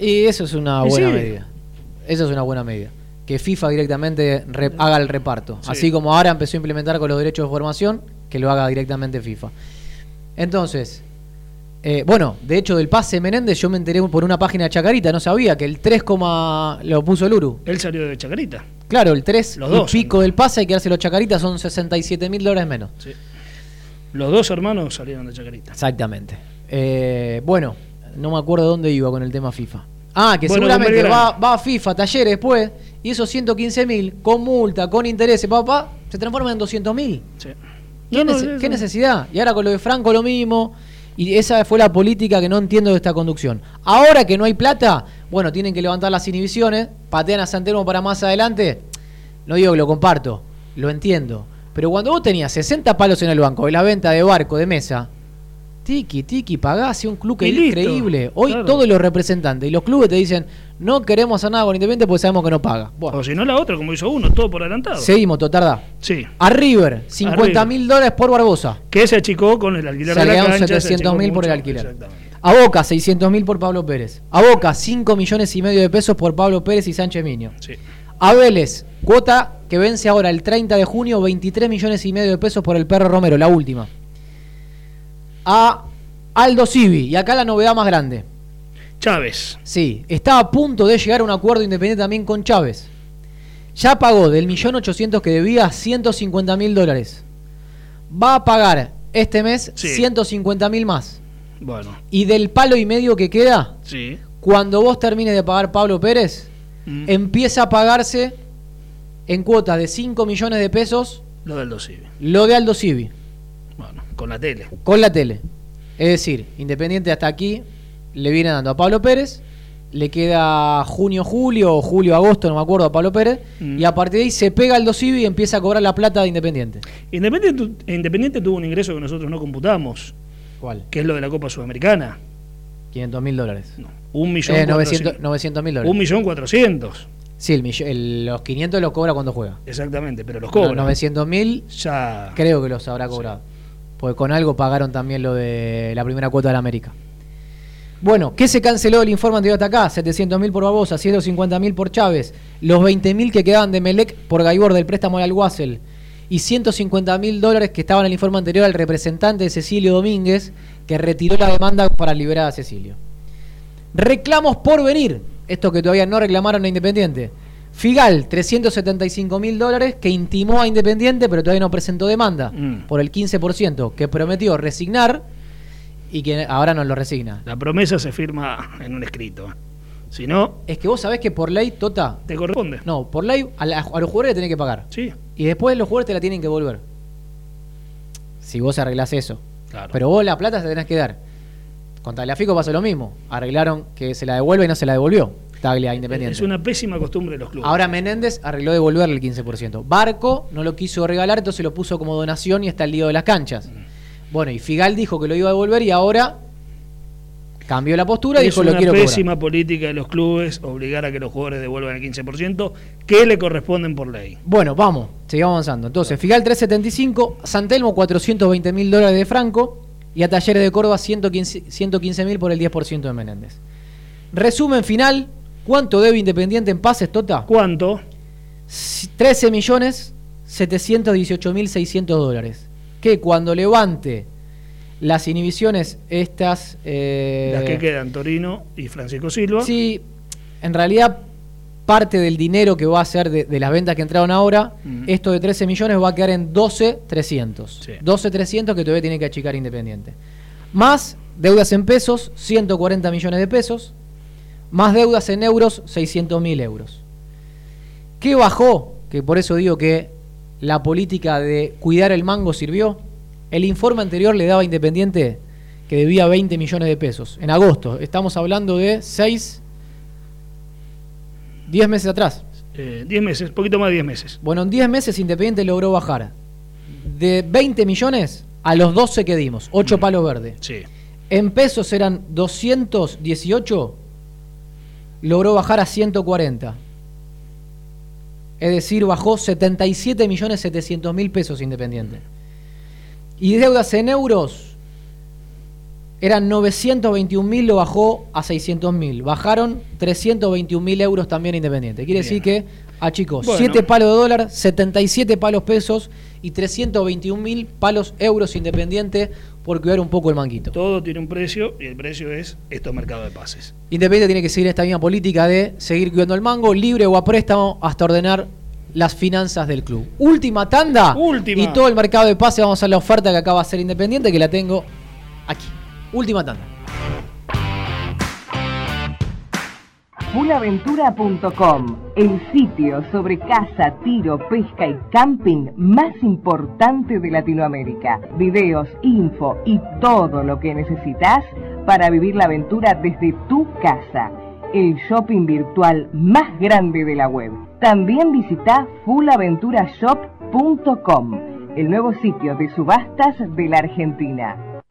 Y eso es una Y buena sí. medida. Eso es una buena medida. Que FIFA directamente re- haga el reparto. Sí. Así como ahora empezó a implementar con los derechos de formación, que lo haga directamente FIFA. Entonces, eh, bueno, de hecho del pase Menéndez yo me enteré por una página de Chacarita, no sabía que el 3, coma- lo puso el Uru. Él salió de Chacarita. Claro, el 3 Los dos. pico del pase hay que dárselo a Chacarita son 67 mil dólares menos. Sí. Los dos hermanos salieron de Chacarita. Exactamente. Eh, bueno, no me acuerdo dónde iba con el tema FIFA. Ah, que Bueno, seguramente va, a FIFA, talleres después, Y esos 115 mil, con multa, con intereses, papá, se transforman en 200 mil. Sí. ¿Qué, No, no, nece- eso- qué necesidad? Y ahora con lo de Franco lo mismo. Y esa fue la política que no entiendo de esta conducción. Ahora que no hay plata, bueno, tienen que levantar las inhibiciones, patean a Santelmo para más adelante. No digo que lo comparto, lo entiendo. Pero cuando vos tenías 60 palos en el banco de la venta de barco, de mesa, tiki, tiki, pagás y un club que es increíble. Hoy claro. todos los representantes y los clubes te dicen, no queremos hacer nada con Independiente porque sabemos que no paga. O si no la otra, como hizo uno, todo por adelantado. seguimos, Totarda. Sí. A River, 50 mil dólares por Barbosa. Que se achicó con el alquiler Se de la quedaron cancha. se 700 mil por el alquiler. A Boca, 600 mil por Pablo Pérez. A Boca, 5 millones y medio de pesos por Pablo Pérez y Sánchez Miño. Sí. A Vélez, cuota que vence ahora el 30 de junio, 23 millones y medio de pesos por el perro Romero, la última. A Aldo Civi, y acá la novedad más grande. Chávez. Sí, está a punto de llegar a un acuerdo independiente también con Chávez. Ya pagó del millón ochocientos que debía 150 mil dólares. Va a pagar este mes Sí. 150 mil más. Bueno, Y del palo y medio que queda, sí. cuando vos termines de pagar Pablo Pérez, Mm. empieza a pagarse en cuotas de 5 millones de pesos Lo del Dosivi. lo de Aldo Civi, con la tele. con la tele. Es decir, Independiente hasta aquí le viene dando a Pablo Pérez, le queda junio, julio o julio, agosto, no me acuerdo, a Pablo Pérez, Mm. y a partir de ahí se pega Aldo Civi y empieza a cobrar la plata de Independiente. Independiente, Independiente tuvo un ingreso que nosotros no computamos, ¿Cuál? que es lo de la Copa Sudamericana. 500 mil dólares. No, un millón Eh, cuatrocientos. 900 mil dólares. Un millón cuatrocientos. Sí, el el- los 500 los cobra cuando juega. Exactamente, pero los Los cobran. 900 mil Ya. Creo que los habrá cobrado. Porque con algo pagaron también lo de la primera cuota de la América. Bueno, ¿qué se canceló del informe anterior hasta acá? 700 mil por Barbosa, 150 mil por Chávez, los 20 mil que quedaban de Melec por Gaibor del préstamo al Guasel y 150 mil dólares que estaban en el informe anterior al representante de Cecilio Domínguez que retiró la demanda para liberar a Cecilio. Reclamos por venir, esto que todavía no reclamaron a Independiente. Figal, 375 mil dólares que intimó a Independiente pero todavía no presentó demanda Mm. por el 15% que prometió resignar y que ahora no lo resigna. La promesa se firma en un escrito. Si no, Es que vos sabés que por ley, Tota, te corresponde. no, por ley a, la- a los jugadores le tenés que pagar. Sí, Y después los jugadores te la tienen que devolver. Si vos arreglás eso. claro. Pero vos la plata se tenés que dar. Con Tagliafico pasó lo mismo. Arreglaron que se la devuelve y no se la devolvió. Taglia Independiente. es una pésima costumbre de los clubes. Ahora Menéndez arregló devolverle el 15%. Barco no lo quiso regalar, entonces lo puso como donación y está el lío de las canchas. Bueno, y Figal dijo que lo iba a devolver y ahora cambió la postura y es dijo lo una quiero pésima cobrar. política de los clubes obligar a que los jugadores devuelvan el 15% que le corresponden por ley. Bueno, vamos, seguimos avanzando. Entonces, Figal 375, Santelmo 420 mil dólares de Franco y a Talleres de Córdoba 115 mil por el 10% de Menéndez. Resumen final, ¿cuánto debe Independiente en pases, Tota? ¿Cuánto? 13 millones 718 mil 600 dólares. Que cuando levante las inhibiciones estas... eh, Las que quedan Torino y Francisco Silva. Sí, en realidad parte del dinero que va a ser de, de las ventas que entraron ahora, esto de 13 millones va a quedar en 12 300. Sí. 12 300 que todavía tiene que achicar Independiente. Más deudas en pesos, 140 millones de pesos. Más deudas en euros, 600 mil euros. ¿Qué bajó? Que por eso digo que la política de cuidar el mango sirvió. El informe anterior le daba a Independiente que debía 20 millones de pesos. En agosto. Estamos hablando de 6, 10 meses atrás. 10 Eh, meses, poquito más de 10 meses. Bueno, en 10 meses Independiente logró bajar de 20 millones a los 12 que dimos. 8 palos verdes. Sí. En pesos eran 218, logró bajar a 140. Es decir, bajó 77 millones 700 mil pesos Independiente. Y deudas en euros eran 921 mil, lo bajó a 600 mil. Bajaron 321 mil euros también Independiente. Quiere decir que, ah chicos, Bueno. 7 palos de dólar, 77 palos pesos y 321 mil palos euros Independiente por cuidar un poco el manguito. Todo tiene un precio y el precio es estos mercados de pases. Independiente tiene que seguir esta misma política de seguir cuidando el mango, libre o a préstamo, hasta ordenar las finanzas del club. Última tanda. Última. Y todo el mercado de pase, vamos a la oferta que acaba de hacer Independiente, que la tengo aquí. Última tanda. fullaventura.com, el sitio sobre caza, tiro, pesca y camping más importante de Latinoamérica. Videos, info y todo lo que necesitas para vivir la aventura desde tu casa. El shopping virtual más grande de la web. También visita fullaventurashop.com, el nuevo sitio de subastas de la Argentina.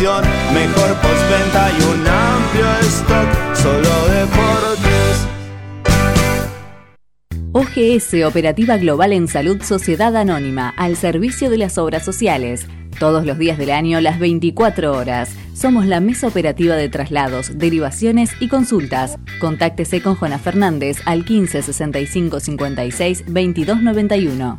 mejor postventa y un amplio stock, solo deportes. OGS Operativa Global en Salud Sociedad Anónima, al servicio de las obras sociales. Todos los días del año, las 24 horas. Somos la mesa operativa de traslados, derivaciones y consultas. Contáctese con Juana Fernández al 15 65 56 22 91.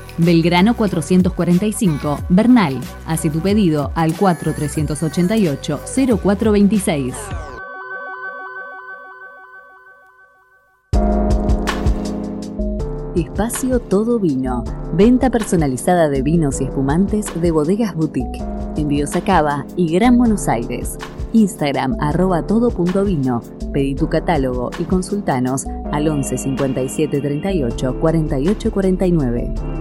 Belgrano 445, Bernal. Hace tu pedido al 4388-0426. Espacio Todo Vino. Venta personalizada de vinos y espumantes de bodegas boutique. Envíos a Cava y Gran Buenos Aires. Instagram arroba todo.vino. Pedí tu catálogo y consultanos al 11 57 38 48 49.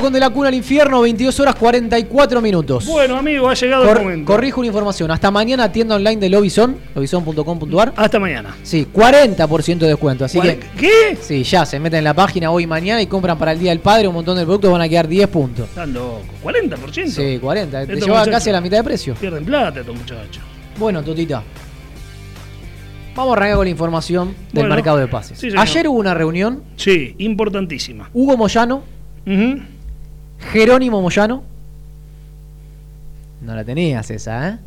Con De la Cuna al Infierno, 22 horas 44 minutos. Bueno, amigo, ha llegado Cor- el momento. corrijo una información. Hasta mañana tienda online de Lobison, lobison.com.ar. Hasta mañana. Sí, 40% de descuento. Así que, ¿Qué? sí, ya se meten en la página hoy y mañana y compran para el Día del Padre un montón de productos, van a quedar 10 puntos. Están locos. 40%. Sí, 40. Te Estos lleva muchachos casi a la mitad de precio. Pierden plata estos muchachos. Bueno, Totita. Vamos a arrancar con la información del Bueno, mercado de pases. sí. Ayer hubo una reunión. Sí, importantísima. Hugo Moyano, Ujú. Jerónimo Moyano. No la tenías esa, ¿eh?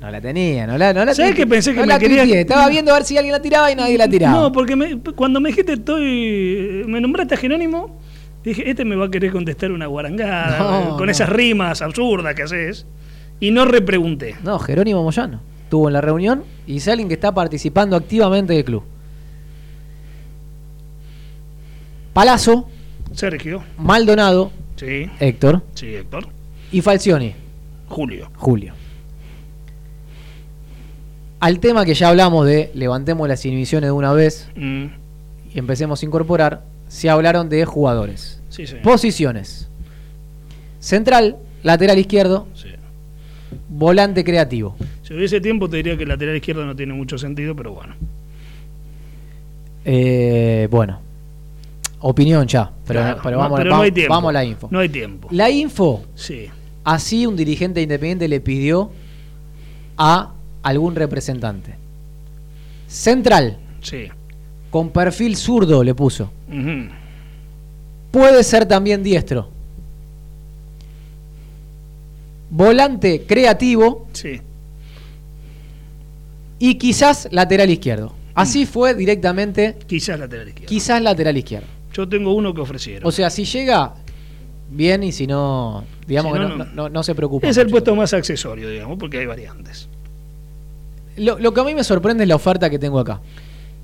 No la tenía, no la, no la ¿Sabes que pensé que no me tuiteé. Estaba viendo a ver si alguien la tiraba y nadie la tiraba. No, porque me- cuando me dijiste estoy. Me nombraste a Jerónimo, dije, este me va a querer contestar una guarangada, No, eh, con no. esas rimas absurdas que haces. Y no repregunté. No, Jerónimo Moyano. Estuvo en la reunión y es alguien que está participando activamente del club. Palazzo, Sergio. Maldonado, Sí. Héctor Sí, Héctor. y Falcioni, Julio. Julio. Al tema que ya hablamos de levantemos las inhibiciones de una vez Mm, y empecemos a incorporar, se hablaron de jugadores. Sí. Posiciones. Central, lateral izquierdo, Sí. volante creativo. Si hubiese tiempo te diría que el lateral izquierdo no tiene mucho sentido, pero bueno. Eh, bueno, opinión ya, pero, Claro, pero vamos, pero vamos- no hay tiempo. vamos a la info. No hay tiempo. La info, Sí. así un dirigente independiente le pidió a algún representante. Central, Sí. con perfil zurdo le puso. Puede ser también diestro. Volante creativo Sí. y quizás lateral izquierdo. Así fue directamente, Quizás lateral izquierdo. quizás lateral izquierdo. Yo tengo uno que ofrecieron. O sea, si llega, bien, y si no, digamos Si que no, no, no. no- no- no se preocupa. es el mucho. puesto más accesorio, digamos, porque hay variantes. Lo, lo que a mí me sorprende es la oferta que tengo acá.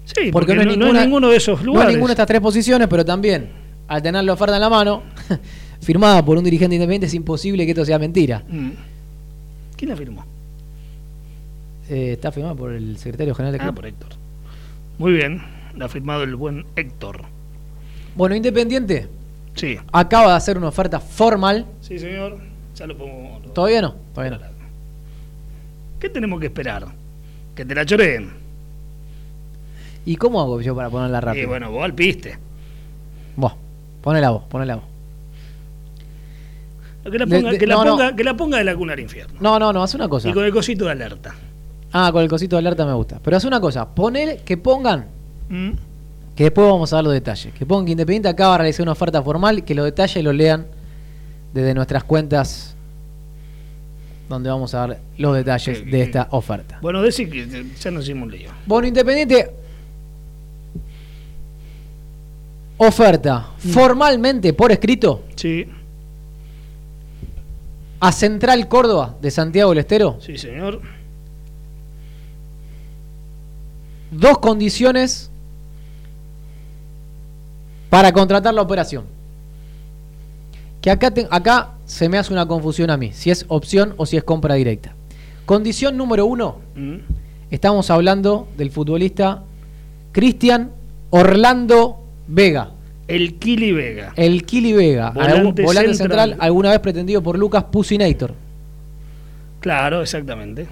Sí, Porque porque, no es no, no ninguna- ninguno de esos No lugares. es ninguna de estas tres posiciones, pero también, al tener la oferta en la mano, firmada por un dirigente independiente, es imposible que esto sea mentira. Mm. ¿Quién la firmó? Eh, está firmada por el secretario general del Ah, club. por Héctor. Muy bien. La ha firmado el buen Héctor. Bueno, Independiente Sí. acaba de hacer una oferta formal. Sí, señor. Ya lo pongo. Todavía no, todavía no. ¿Qué tenemos que esperar? Que te la choreen. ¿Y cómo hago yo para ponerla rápido? Y bueno, vos al piste. Vos, ponela vos, ponela vos. Que la ponga, de- que la no, no. ponga, que la ponga de la cuna al infierno. No, no, no, haz una cosa. Y con el cosito de alerta. Ah, con el cosito de alerta me gusta. Pero haz una cosa, poner que pongan, Mm. Que después vamos a dar los detalles. Que pongan que Independiente acaba de realizar una oferta formal que los detalles los lean desde nuestras cuentas donde vamos a dar los detalles de esta oferta. Bueno, decir que ya nos hicimos un lío. Bueno, Independiente. Oferta formalmente por escrito Sí, a Central Córdoba de Santiago del Estero. sí, señor. Dos condiciones para contratar la operación. Que acá, te- acá se me hace una confusión a mí, si es opción o si es compra directa. Condición número uno, Mm. estamos hablando del futbolista Cristian Orlando Vega, El Kili Vega. el Kili Vega, Volante algún- volante central. central. alguna vez pretendido por Lucas Pusinator. Claro, exactamente.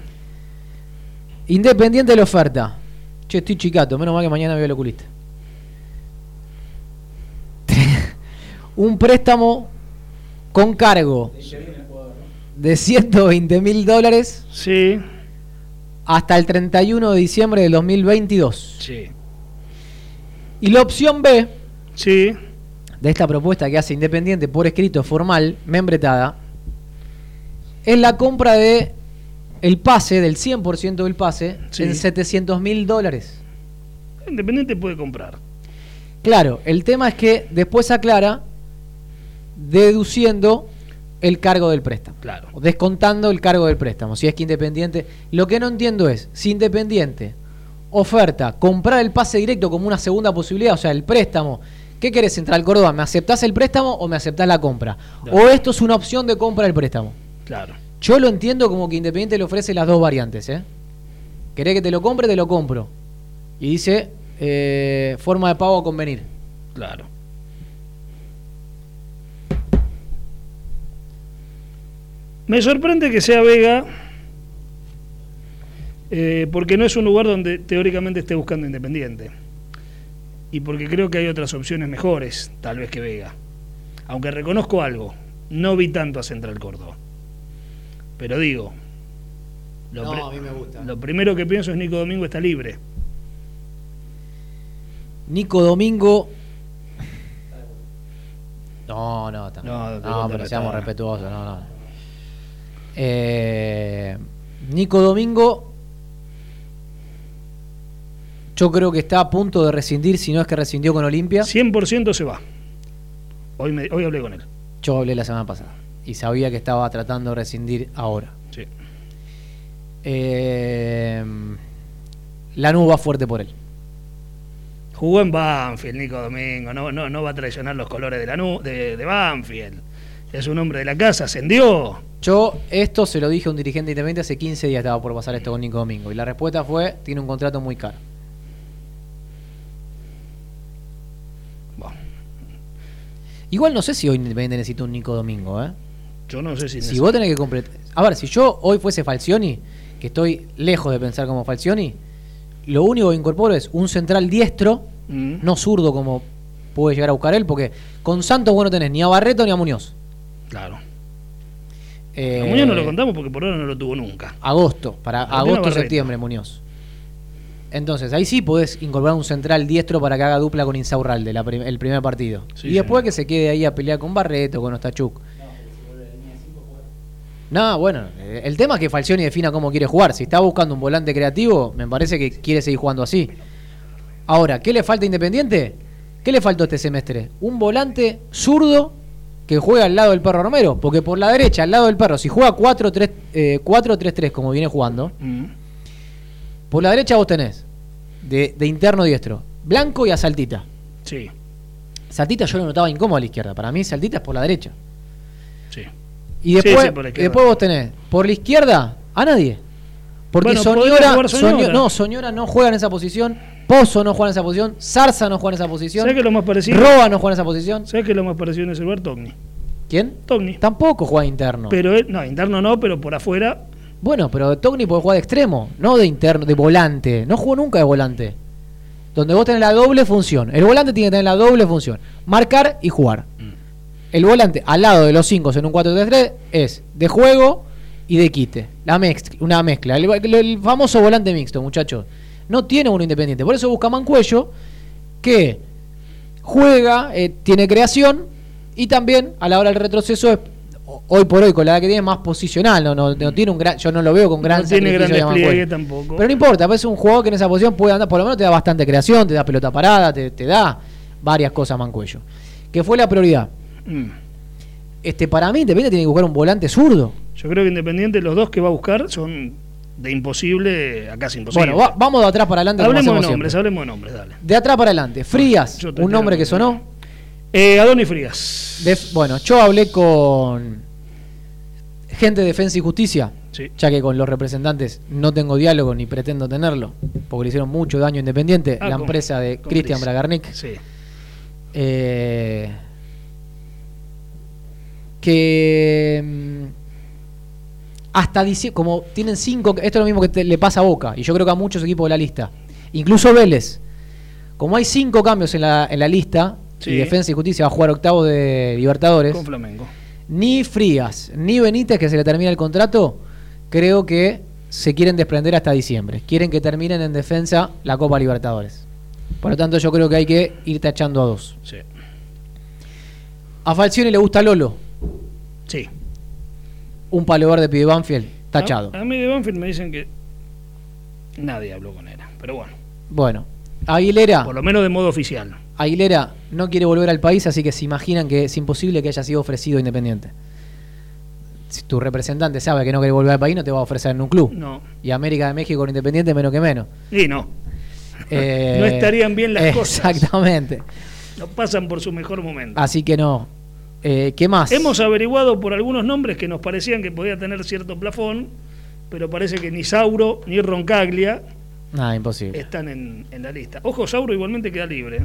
Independiente de la oferta. Che, estoy chicato, menos mal que mañana veo el oculista. Un préstamo con cargo de 120 mil dólares Sí, hasta el 31 de diciembre del 2022. sí, Y la opción B sí. de esta propuesta que hace Independiente por escrito formal, membretada, es la compra de el pase, del 100% del pase, Sí. en 700 mil dólares. Independiente puede comprar. Claro, el tema es que después aclara deduciendo el cargo del préstamo. Claro. Descontando el cargo del préstamo. Si es que Independiente. Lo que no entiendo es si Independiente oferta comprar el pase directo como una segunda posibilidad, o sea, el préstamo. ¿Qué querés, Central Córdoba? ¿Me aceptás el préstamo o me aceptás la compra? O esto es una opción de compra del préstamo. Claro. Yo lo entiendo como que Independiente le ofrece las dos variantes. ¿eh? ¿Querés que te lo compre? Te lo compro. Y dice eh, forma de pago a convenir. Claro. Me sorprende que sea Vega, eh, porque no es un lugar donde teóricamente esté buscando Independiente. Y porque creo que hay otras opciones mejores, tal vez que Vega. Aunque reconozco algo, no vi tanto a Central Córdoba. Pero digo, lo, No, a mí me gusta. lo primero que pienso es Nico Domingo está libre. Nico Domingo. No, no, también. No, No, pero seamos respetuosos, no, no. Eh, Nico Domingo. Yo creo que está a punto de rescindir, si no es que rescindió con Olimpia. 100% se va. Hoy, me- hoy hablé con él. Yo hablé la semana pasada. Y sabía que estaba tratando de rescindir ahora. Sí. Eh, Lanús va fuerte por él. Jugó en Banfield, Nico Domingo. No, no, no va a traicionar los colores de, la nu- de, de Banfield. Es un hombre de la casa, ascendió. Yo esto se lo dije a un dirigente independiente hace 15 días estaba por pasar esto con Nico Domingo. Y la respuesta fue, tiene un contrato muy caro. Bueno, Igual no sé si hoy Independiente necesita un Nico Domingo, ¿eh? yo no sé si... Si vos tenés que completar... A ver, si yo hoy fuese Falcioni, que estoy lejos de pensar como Falcioni, lo único que incorporo es un central diestro, Mm, no zurdo como puede llegar a buscar él, porque con Santos vos no tenés ni a Barreto ni a Muñoz. Claro. Eh, A Muñoz no lo contamos porque por ahora no lo tuvo nunca. Agosto, para agosto septiembre Muñoz. Entonces, ahí sí podés incorporar un central diestro para que haga dupla con Insaurralde la prim- el primer partido. Sí, y después señor. que se quede ahí a pelear con Barreto, con Ostachuk. No, bueno, el tema es que Falcioni defina cómo quiere jugar. Si está buscando un volante creativo, me parece que quiere seguir jugando así. Ahora, ¿qué le falta a Independiente? ¿Qué le faltó este semestre? Un volante zurdo que juega al lado del perro Romero. Porque por la derecha, al lado del perro, si juega 4-3, eh, 4-3-3 como viene jugando, Mm, por la derecha vos tenés de, de interno diestro, Blanco y a Saltita. Sí, Saltita yo lo notaba incómodo a la izquierda. Para mí Saltita es por la derecha. sí. Y después, Sí, sí, por la y después vos tenés por la izquierda a nadie. Porque Bueno, Soñora, no, Soñora no juega en esa posición, Pozo no juega en esa posición, Zarza no juega en esa posición, ¿Sabes qué es lo más parecido? Roa no juega en esa posición. ¿Sabes qué es lo más parecido en ese lugar? Togni. ¿Quién? Togni. Tampoco juega interno. Pero él, no, interno no, pero por afuera. Bueno, pero Togni puede jugar de extremo, no de interno, de volante. No jugó nunca de volante. Donde vos tenés la doble función. El volante tiene que tener la doble función. Marcar y jugar. El volante al lado de los 5 en un 4-3-3 es de juego y de quite. La mezcla, una mezcla. El, el- el famoso volante mixto, muchachos. No tiene uno independiente. Por eso busca Mancuello que juega, eh, tiene creación y también a la hora del retroceso es hoy por hoy con la edad que tiene más posicional, no, no, no tiene un gran, yo no lo veo con gran no tiene gran despliegue tampoco. Pero no importa, pues es un jugador que en esa posición puede andar, por lo menos te da bastante creación, te da pelota parada, te, te da varias cosas Mancuello. Que fue la prioridad. Mm. Este, para mí Independiente tiene que buscar un volante zurdo. Yo creo que Independiente, los dos que va a buscar son de imposible a casi imposible. Bueno, va- vamos de atrás para adelante. hablemos de nombres, siempre. hablemos de nombres, dale. De atrás para adelante. Frías, un nombre que sonó. Eh, Adonis Frías. De- bueno, yo hablé con gente de Defensa y Justicia, Sí. ya que con los representantes no tengo diálogo ni pretendo tenerlo, porque le hicieron mucho daño Independiente, Ah, la con- empresa de Cristian Cris. Bragarnik. Sí. Eh, que mm, hasta dici- como tienen cinco, esto es lo mismo que te- le pasa a Boca, y yo creo que a muchos equipos de la lista, incluso Vélez, como hay cinco cambios en la, en la lista, Sí. y Defensa y Justicia va a jugar octavos de Libertadores, Con Flamengo. ni Frías, ni Benítez, que se le termina el contrato, creo que se quieren desprender hasta diciembre. Quieren que terminen en defensa la Copa Libertadores. Por lo tanto, yo creo que hay que ir tachando a dos. Sí. A Falcioni le gusta Lolo, Sí. un palo verde pide Banfield, tachado. A, a mí de Banfield me dicen que nadie habló con él. Pero bueno, Bueno, Aguilera, por lo menos de modo oficial. Aguilera no quiere volver al país, así que se imaginan que es imposible que haya sido ofrecido Independiente. Si tu representante sabe que no quiere volver al país, no te va a ofrecer en un club. No. Y América de México con Independiente menos que menos. Y no. Eh, No estarían bien las cosas. Exactamente. No pasan por su mejor momento. Así que no. Eh, ¿Qué más? Hemos averiguado por algunos nombres que nos parecían que podía tener cierto plafón, pero parece que ni Sauro ni Roncaglia Nada, imposible. están en, en la lista. Ojo, Sauro igualmente queda libre.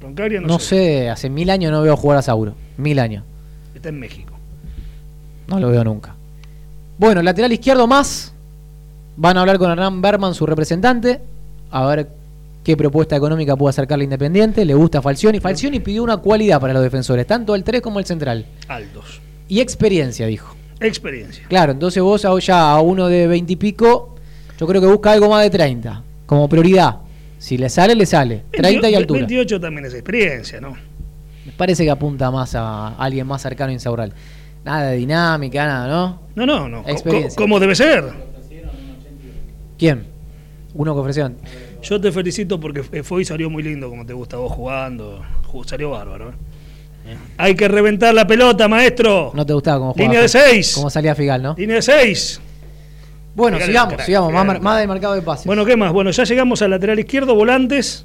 Roncaglia no, No sé. sé, hace mil años no veo jugar a Sauro. Mil años. Está en México. No lo veo nunca. Bueno, lateral izquierdo más. Van a hablar con Hernán Berman, su representante, a ver qué propuesta económica puede acercarle Independiente. Le gusta Falcioni. Falcioni pidió una cualidad para los defensores, tanto el 3 como el central. Altos. Y experiencia, dijo. Experiencia. Claro, entonces vos ya a uno de 20 y pico, yo creo que busca algo más de 30, como prioridad. Si le sale, le sale. 30 y 28 altura. 28 también es experiencia, ¿no? Me parece que apunta más a alguien más cercano a Insaurral. Nada de dinámica, nada, ¿no? No, no, no. Experiencia. como debe ser. ¿Quién? Uno que ofrecieron. Yo te felicito porque fue y salió muy lindo como te gusta vos jugando. Ju- Salió bárbaro. ¿eh? Hay que reventar la pelota, maestro. No te gustaba cómo jugaba. Línea de seis. Cómo salía Figal, ¿no? Línea de 6. Bueno, Figal, sigamos, crack, sigamos. Más, del mercado de pases. Bueno, ¿qué más? Bueno, ya llegamos al lateral izquierdo, volantes.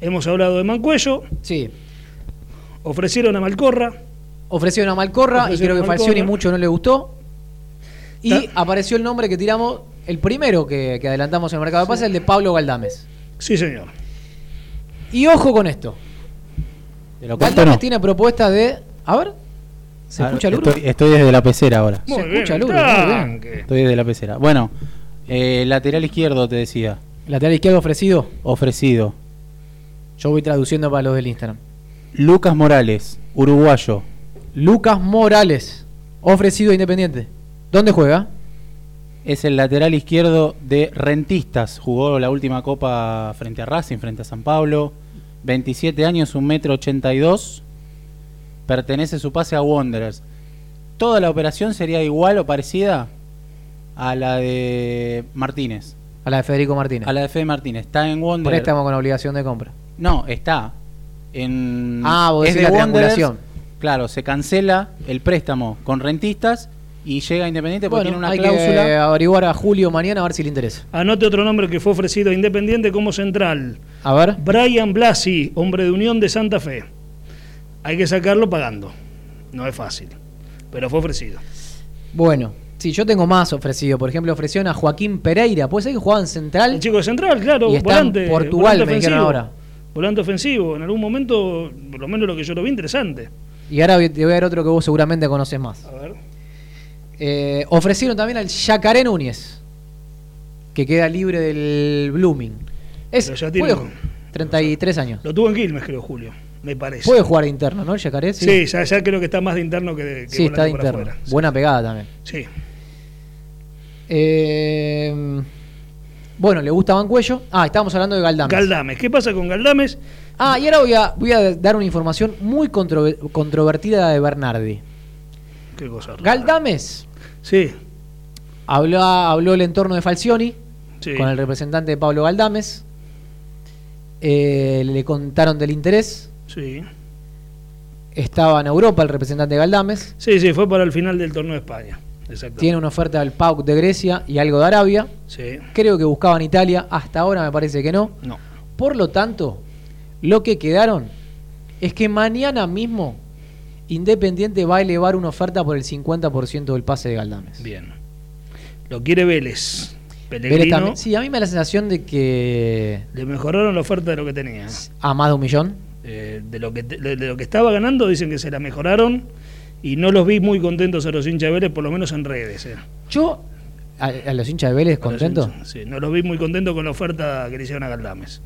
Hemos hablado de Mancuello. Sí. Ofrecieron a Malcorra. Ofrecieron a Malcorra y Ofrecieron creo a que Falcioni mucho no le gustó. Y apareció el nombre que tiramos, el primero que, que adelantamos en el mercado de pases, el de Pablo Galdames. Sí, señor. Y ojo con esto. Te lo Galdames no. tiene propuesta de. A ver. ¿Se Ah, escucha Luro? Estoy, estoy desde la pecera ahora. Se escucha Luro, muy bien. Estoy desde la pecera. Bueno, eh, lateral izquierdo te decía. Lateral izquierdo ofrecido. Ofrecido. Yo voy traduciendo para los del Instagram. Lucas Morales, uruguayo. Lucas Morales, ofrecido a Independiente. ¿Dónde juega? Es el lateral izquierdo de Rentistas. Jugó la última copa frente a Racing, frente a San Pablo. 27 años, 1 metro 82. Pertenece su pase a Wanderers. Toda la operación sería igual o parecida a la de Martínez. A la de Federico Martínez. A la de Fede Martínez. Está en Wanderers. Préstamo con obligación de compra. No, está. En, Ah, vos es de la Wanderers. Claro, se cancela el préstamo con rentistas y llega a Independiente porque Bueno, tiene una hay cláusula. que averiguar a Julio mañana a ver si le interesa. Anote otro nombre que fue ofrecido a Independiente como central. A ver. Brian Blasi, hombre de Unión de Santa Fe. Hay que sacarlo pagando. No es fácil. Pero fue ofrecido. Bueno, sí, yo tengo más ofrecido. Por ejemplo, ofrecieron a Joaquín Pereira. ¿Puede ser que jugaba en Central? El chico de central, claro. Y está en volante, Portugal, volante me dijeron ofensivo. ahora. Volante ofensivo. En algún momento, por lo menos lo que yo lo vi, interesante. Y ahora te voy a dar otro que vos seguramente conoces más. A ver. Eh, ofrecieron también al Yacaré Núñez, que queda libre del Blooming. Es, Pero ya tiene- puede- 33 años. Lo tuvo en Quilmes, creo, Julio. Me parece. Puede jugar de interno, ¿no? El Yacaré. Sí, ya, ya creo que está más de interno que de que Sí, está de interno. afuera. Buena pegada también. Sí. Eh, bueno, le gusta Bancuello. Ah, estábamos hablando de Galdames. Galdames. ¿Qué pasa con Galdames? ah, y ahora voy a, voy a dar una información muy controver- controvertida de Bernardi. Qué cosa rara. Galdames Sí, habló, habló el entorno de Falcioni sí. con el representante de Pablo Galdames. Eh, le contaron del interés. Sí. Estaba en Europa el representante de Galdames. Sí, sí, fue para el final del torneo de España. Exacto. Tiene una oferta del PAOK de Grecia y algo de Arabia. Sí. Creo que buscaban Italia. Hasta ahora me parece que no. No. Por lo tanto, lo que quedaron es que mañana mismo Independiente va a elevar una oferta por el 50% del pase de Galdames. Bien. Lo quiere Vélez. Vélez también- Sí, a mí me da la sensación de que Le mejoraron la oferta de lo que tenía. a más de un millón. Eh, de, lo que, te- de, de lo que estaba ganando, dicen que se la mejoraron. Y no los vi muy contentos a los hinchas de Vélez, por lo menos en redes. eh. Yo, a, a los hinchas de Vélez, contentos. Sí, no los vi muy contentos con la oferta que le hicieron a Galdames.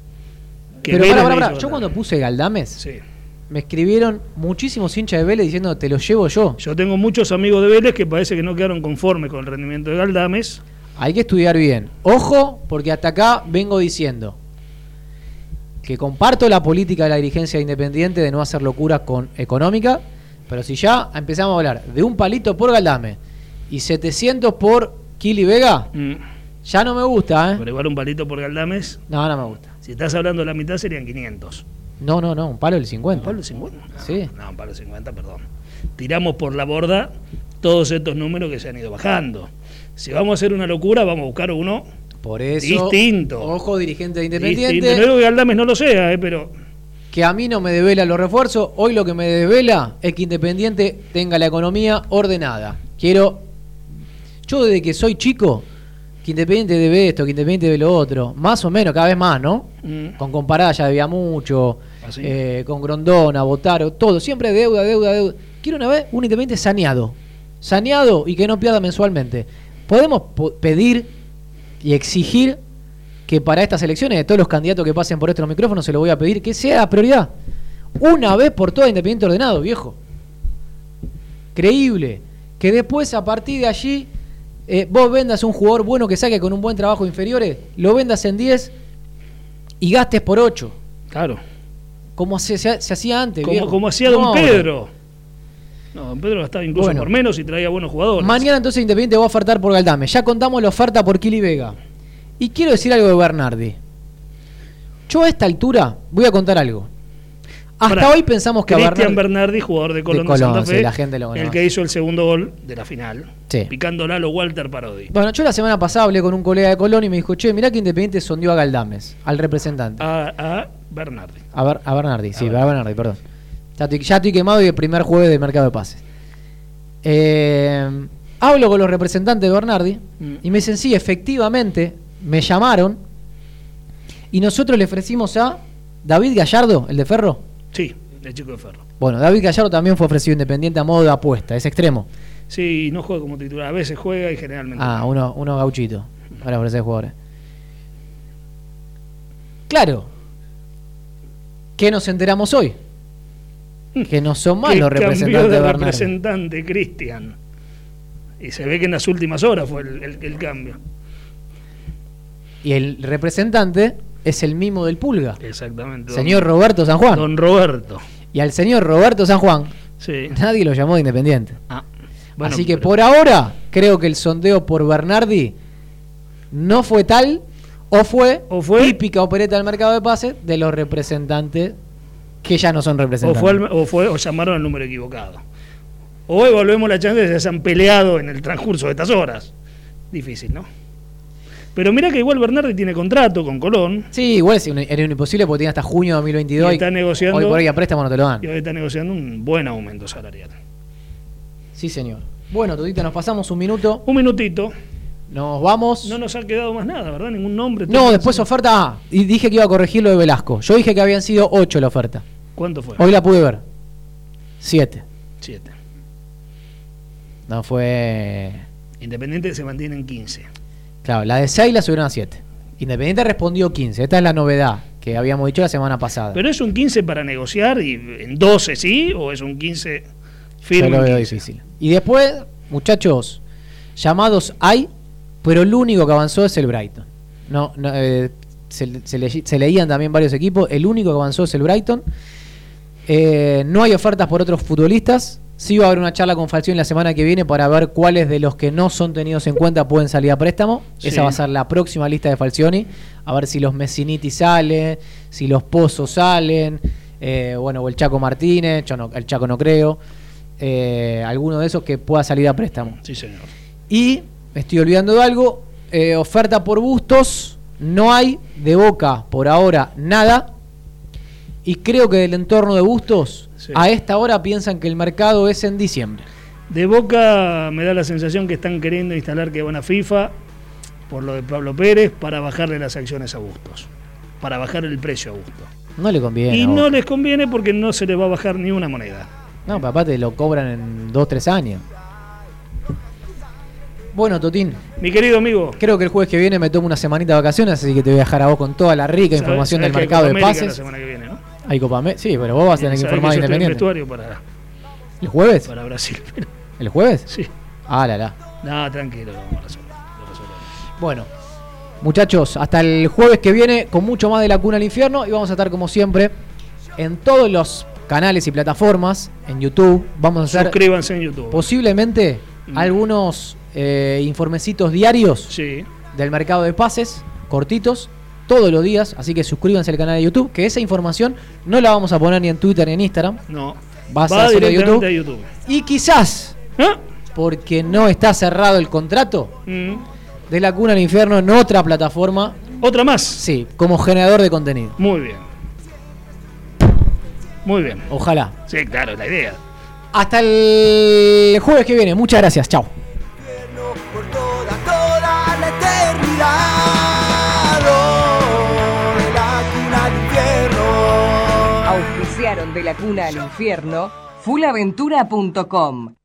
Que Pero le pará. hizo yo cuando puse Galdames, Sí. Me escribieron muchísimos hinchas de Vélez diciendo te lo llevo yo. Yo tengo muchos amigos de Vélez que parece que no quedaron conformes con el rendimiento de Galdames. Hay que estudiar bien. Ojo, porque hasta acá vengo diciendo que comparto la política de la dirigencia independiente de no hacer locuras con económica, pero si ya empezamos a hablar de un palito por Galdame y 700 por Kili Vega, Mm. ya no me gusta, ¿eh? Pero igual un palito por Galdames. No, no me gusta. Si estás hablando de la mitad serían 500. No, no, no, un palo del 50. ¿Un palo de 50? Sí. No, un palo de 50, perdón. Tiramos por la borda todos estos números que se han ido bajando. Si vamos a hacer una locura, vamos a buscar uno Por eso, Distinto. ojo dirigente de distinto. Independiente, No digo que Galdames no lo sea, eh, pero que a mí no me devela los refuerzos, hoy lo que me devela es que Independiente tenga la economía ordenada. Quiero, yo desde que soy chico, que Independiente debe esto, que Independiente debe lo otro, más o menos, cada vez más, ¿no? mm, Con Comparada ya debía mucho, Así. eh, con Grondona, Botaro, todo, siempre deuda, deuda, deuda. Quiero una vez un Independiente saneado, saneado y que no pierda mensualmente. Podemos po- pedir y exigir que para estas elecciones, de todos los candidatos que pasen por estos micrófonos, se lo voy a pedir que sea prioridad. Una vez por todas Independiente ordenado, viejo. Creíble. Que después, a partir de allí, eh, vos vendas un jugador bueno que saque con un buen trabajo inferiores, lo vendas en 10 y gastes por 8. Claro. Como se, se- se hacía antes. Como, hacía Don ahora. Pedro. No, Don Pedro gastaba incluso Bueno. por menos y traía buenos jugadores. Mañana entonces Independiente va a ofertar por Galdame. Ya contamos la oferta por Kili Vega. Y quiero decir algo de Bernardi. Yo a esta altura voy a contar algo. Hasta Pará, hoy pensamos que a Cristian Bernardi... Jugador de Colón de, Colón, Santa sí, la gente lo el que hizo el segundo gol de la final, Sí. Lalo Walter Parodi. Bueno, yo la semana pasada hablé con un colega de Colón y me dijo, che, mirá que Independiente sondeó a Galdames, al representante. A, a Bernardi. A, Ber- a Bernardi, sí, a Bernardi, perdón. Ya estoy, ya estoy quemado y el primer jueves de mercado de pases. Eh, hablo con los representantes de Bernardi Mm. y me dicen, sí, efectivamente, me llamaron y nosotros le ofrecimos a David Gallardo, el de Ferro. Sí, el chico de Ferro. Bueno, David Gallardo también fue ofrecido independiente a modo de apuesta, es extremo. Sí, no juega como titular. A veces juega y generalmente. Ah, no. uno, uno gauchito para ofrecer jugadores. Claro. ¿Qué nos enteramos hoy? Que no son más los representantes de de representante, Cristian. Y se ve que en las últimas horas fue el, el- el cambio. Y el representante es el mismo del Pulga. Exactamente. don- Señor Roberto San Juan. Don Roberto. Y al señor Roberto San Juan Sí. nadie lo llamó de independiente. Ah, bueno, Así que pero- por ahora creo que el sondeo por Bernardi no fue tal o fue, O fue- típica opereta del mercado de pases de los representantes que ya no son o representantes. fue, o fue o llamaron al número equivocado. O evaluemos la chance de que se han peleado en el transcurso de estas horas. Difícil, ¿no? Pero mira que igual Bernardi tiene contrato con Colón Sí, igual es un- era un imposible porque tiene hasta junio de 2022 Y está negociando- Hoy por hoy a préstamo no te lo dan. y hoy está negociando un buen aumento salarial. Sí, señor. Bueno, Todita, nos pasamos un minuto. Un minutito. Nos vamos. No nos ha quedado más nada, ¿verdad? Ningún nombre. No, después oferta. Ah, y dije que iba a corregir lo de Velasco. Yo dije que habían sido 8 la oferta. ¿Cuánto fue? Hoy la pude ver. 7. Siete. No fue. Independiente se mantiene en 15. Claro, la de 6 la subieron a 7. Independiente respondió 15. Esta es la novedad que habíamos dicho la semana pasada. ¿Pero es un 15 para negociar y en 12 sí? ¿O es un 15 firme? Yo lo veo 15? difícil. Y después, muchachos, llamados hay, pero el único que avanzó es el Brighton. No, no, eh, se, se le- se leían también varios equipos. El único que avanzó es el Brighton. Eh, no hay ofertas por otros futbolistas. Sí va a haber una charla con Falcioni la semana que viene para ver cuáles de los que no son tenidos en cuenta pueden salir a préstamo. Sí. Esa va a ser la próxima lista de Falcioni. A ver si los Messiniti salen, si los Pozos salen, eh, bueno, o el Chaco Martínez, yo no- el Chaco no creo. Eh, alguno de esos que pueda salir a préstamo. Sí, señor. Y me estoy olvidando de algo. eh, oferta por bustos. No hay de boca por ahora nada. Y creo que del entorno de bustos, Sí. a esta hora piensan que el mercado es en diciembre. De Boca me da la sensación que están queriendo instalar que van a FIFA por lo de Pablo Pérez para bajarle las acciones a Bustos. Para bajar el precio a Bustos. No le conviene. Y no les conviene porque no se les va a bajar ni una moneda. No, papá, te lo cobran en 2 3 años. Bueno, Totín, Mi querido amigo, creo que el jueves que viene me tomo una semanita de vacaciones, así que te voy a dejar a vos con toda la rica ¿sabes- información sabes del mercado de pases. La semana que viene. Hay Copa América. Sí, pero vos vas a tener que informar independiente. vestuario para, ¿El jueves? para Brasil. ¿El jueves? sí. Ah, la la. No, tranquilo, lo vamos a resolver. Bueno, muchachos, hasta el jueves que viene con mucho más de la cuna al infierno y vamos a estar como siempre en todos los canales y plataformas, en YouTube. Vamos a hacer Suscríbanse en YouTube. posiblemente Mm. algunos eh, informecitos diarios Sí. del mercado de pases, cortitos, todos los días. Así que suscríbanse al canal de YouTube, que esa información no la vamos a poner ni en Twitter ni en Instagram. No. Va a directamente YouTube. a YouTube. Y quizás, ¿Ah? porque no está cerrado el contrato, Mm. de la cuna al infierno en otra plataforma, Otra más. sí, como generador de contenido. Muy bien. Muy bien. Ojalá. Sí, claro, la idea. Hasta el jueves que viene. Muchas gracias. Chao. por toda, toda la eternidad. La cuna al infierno fullaventura.com.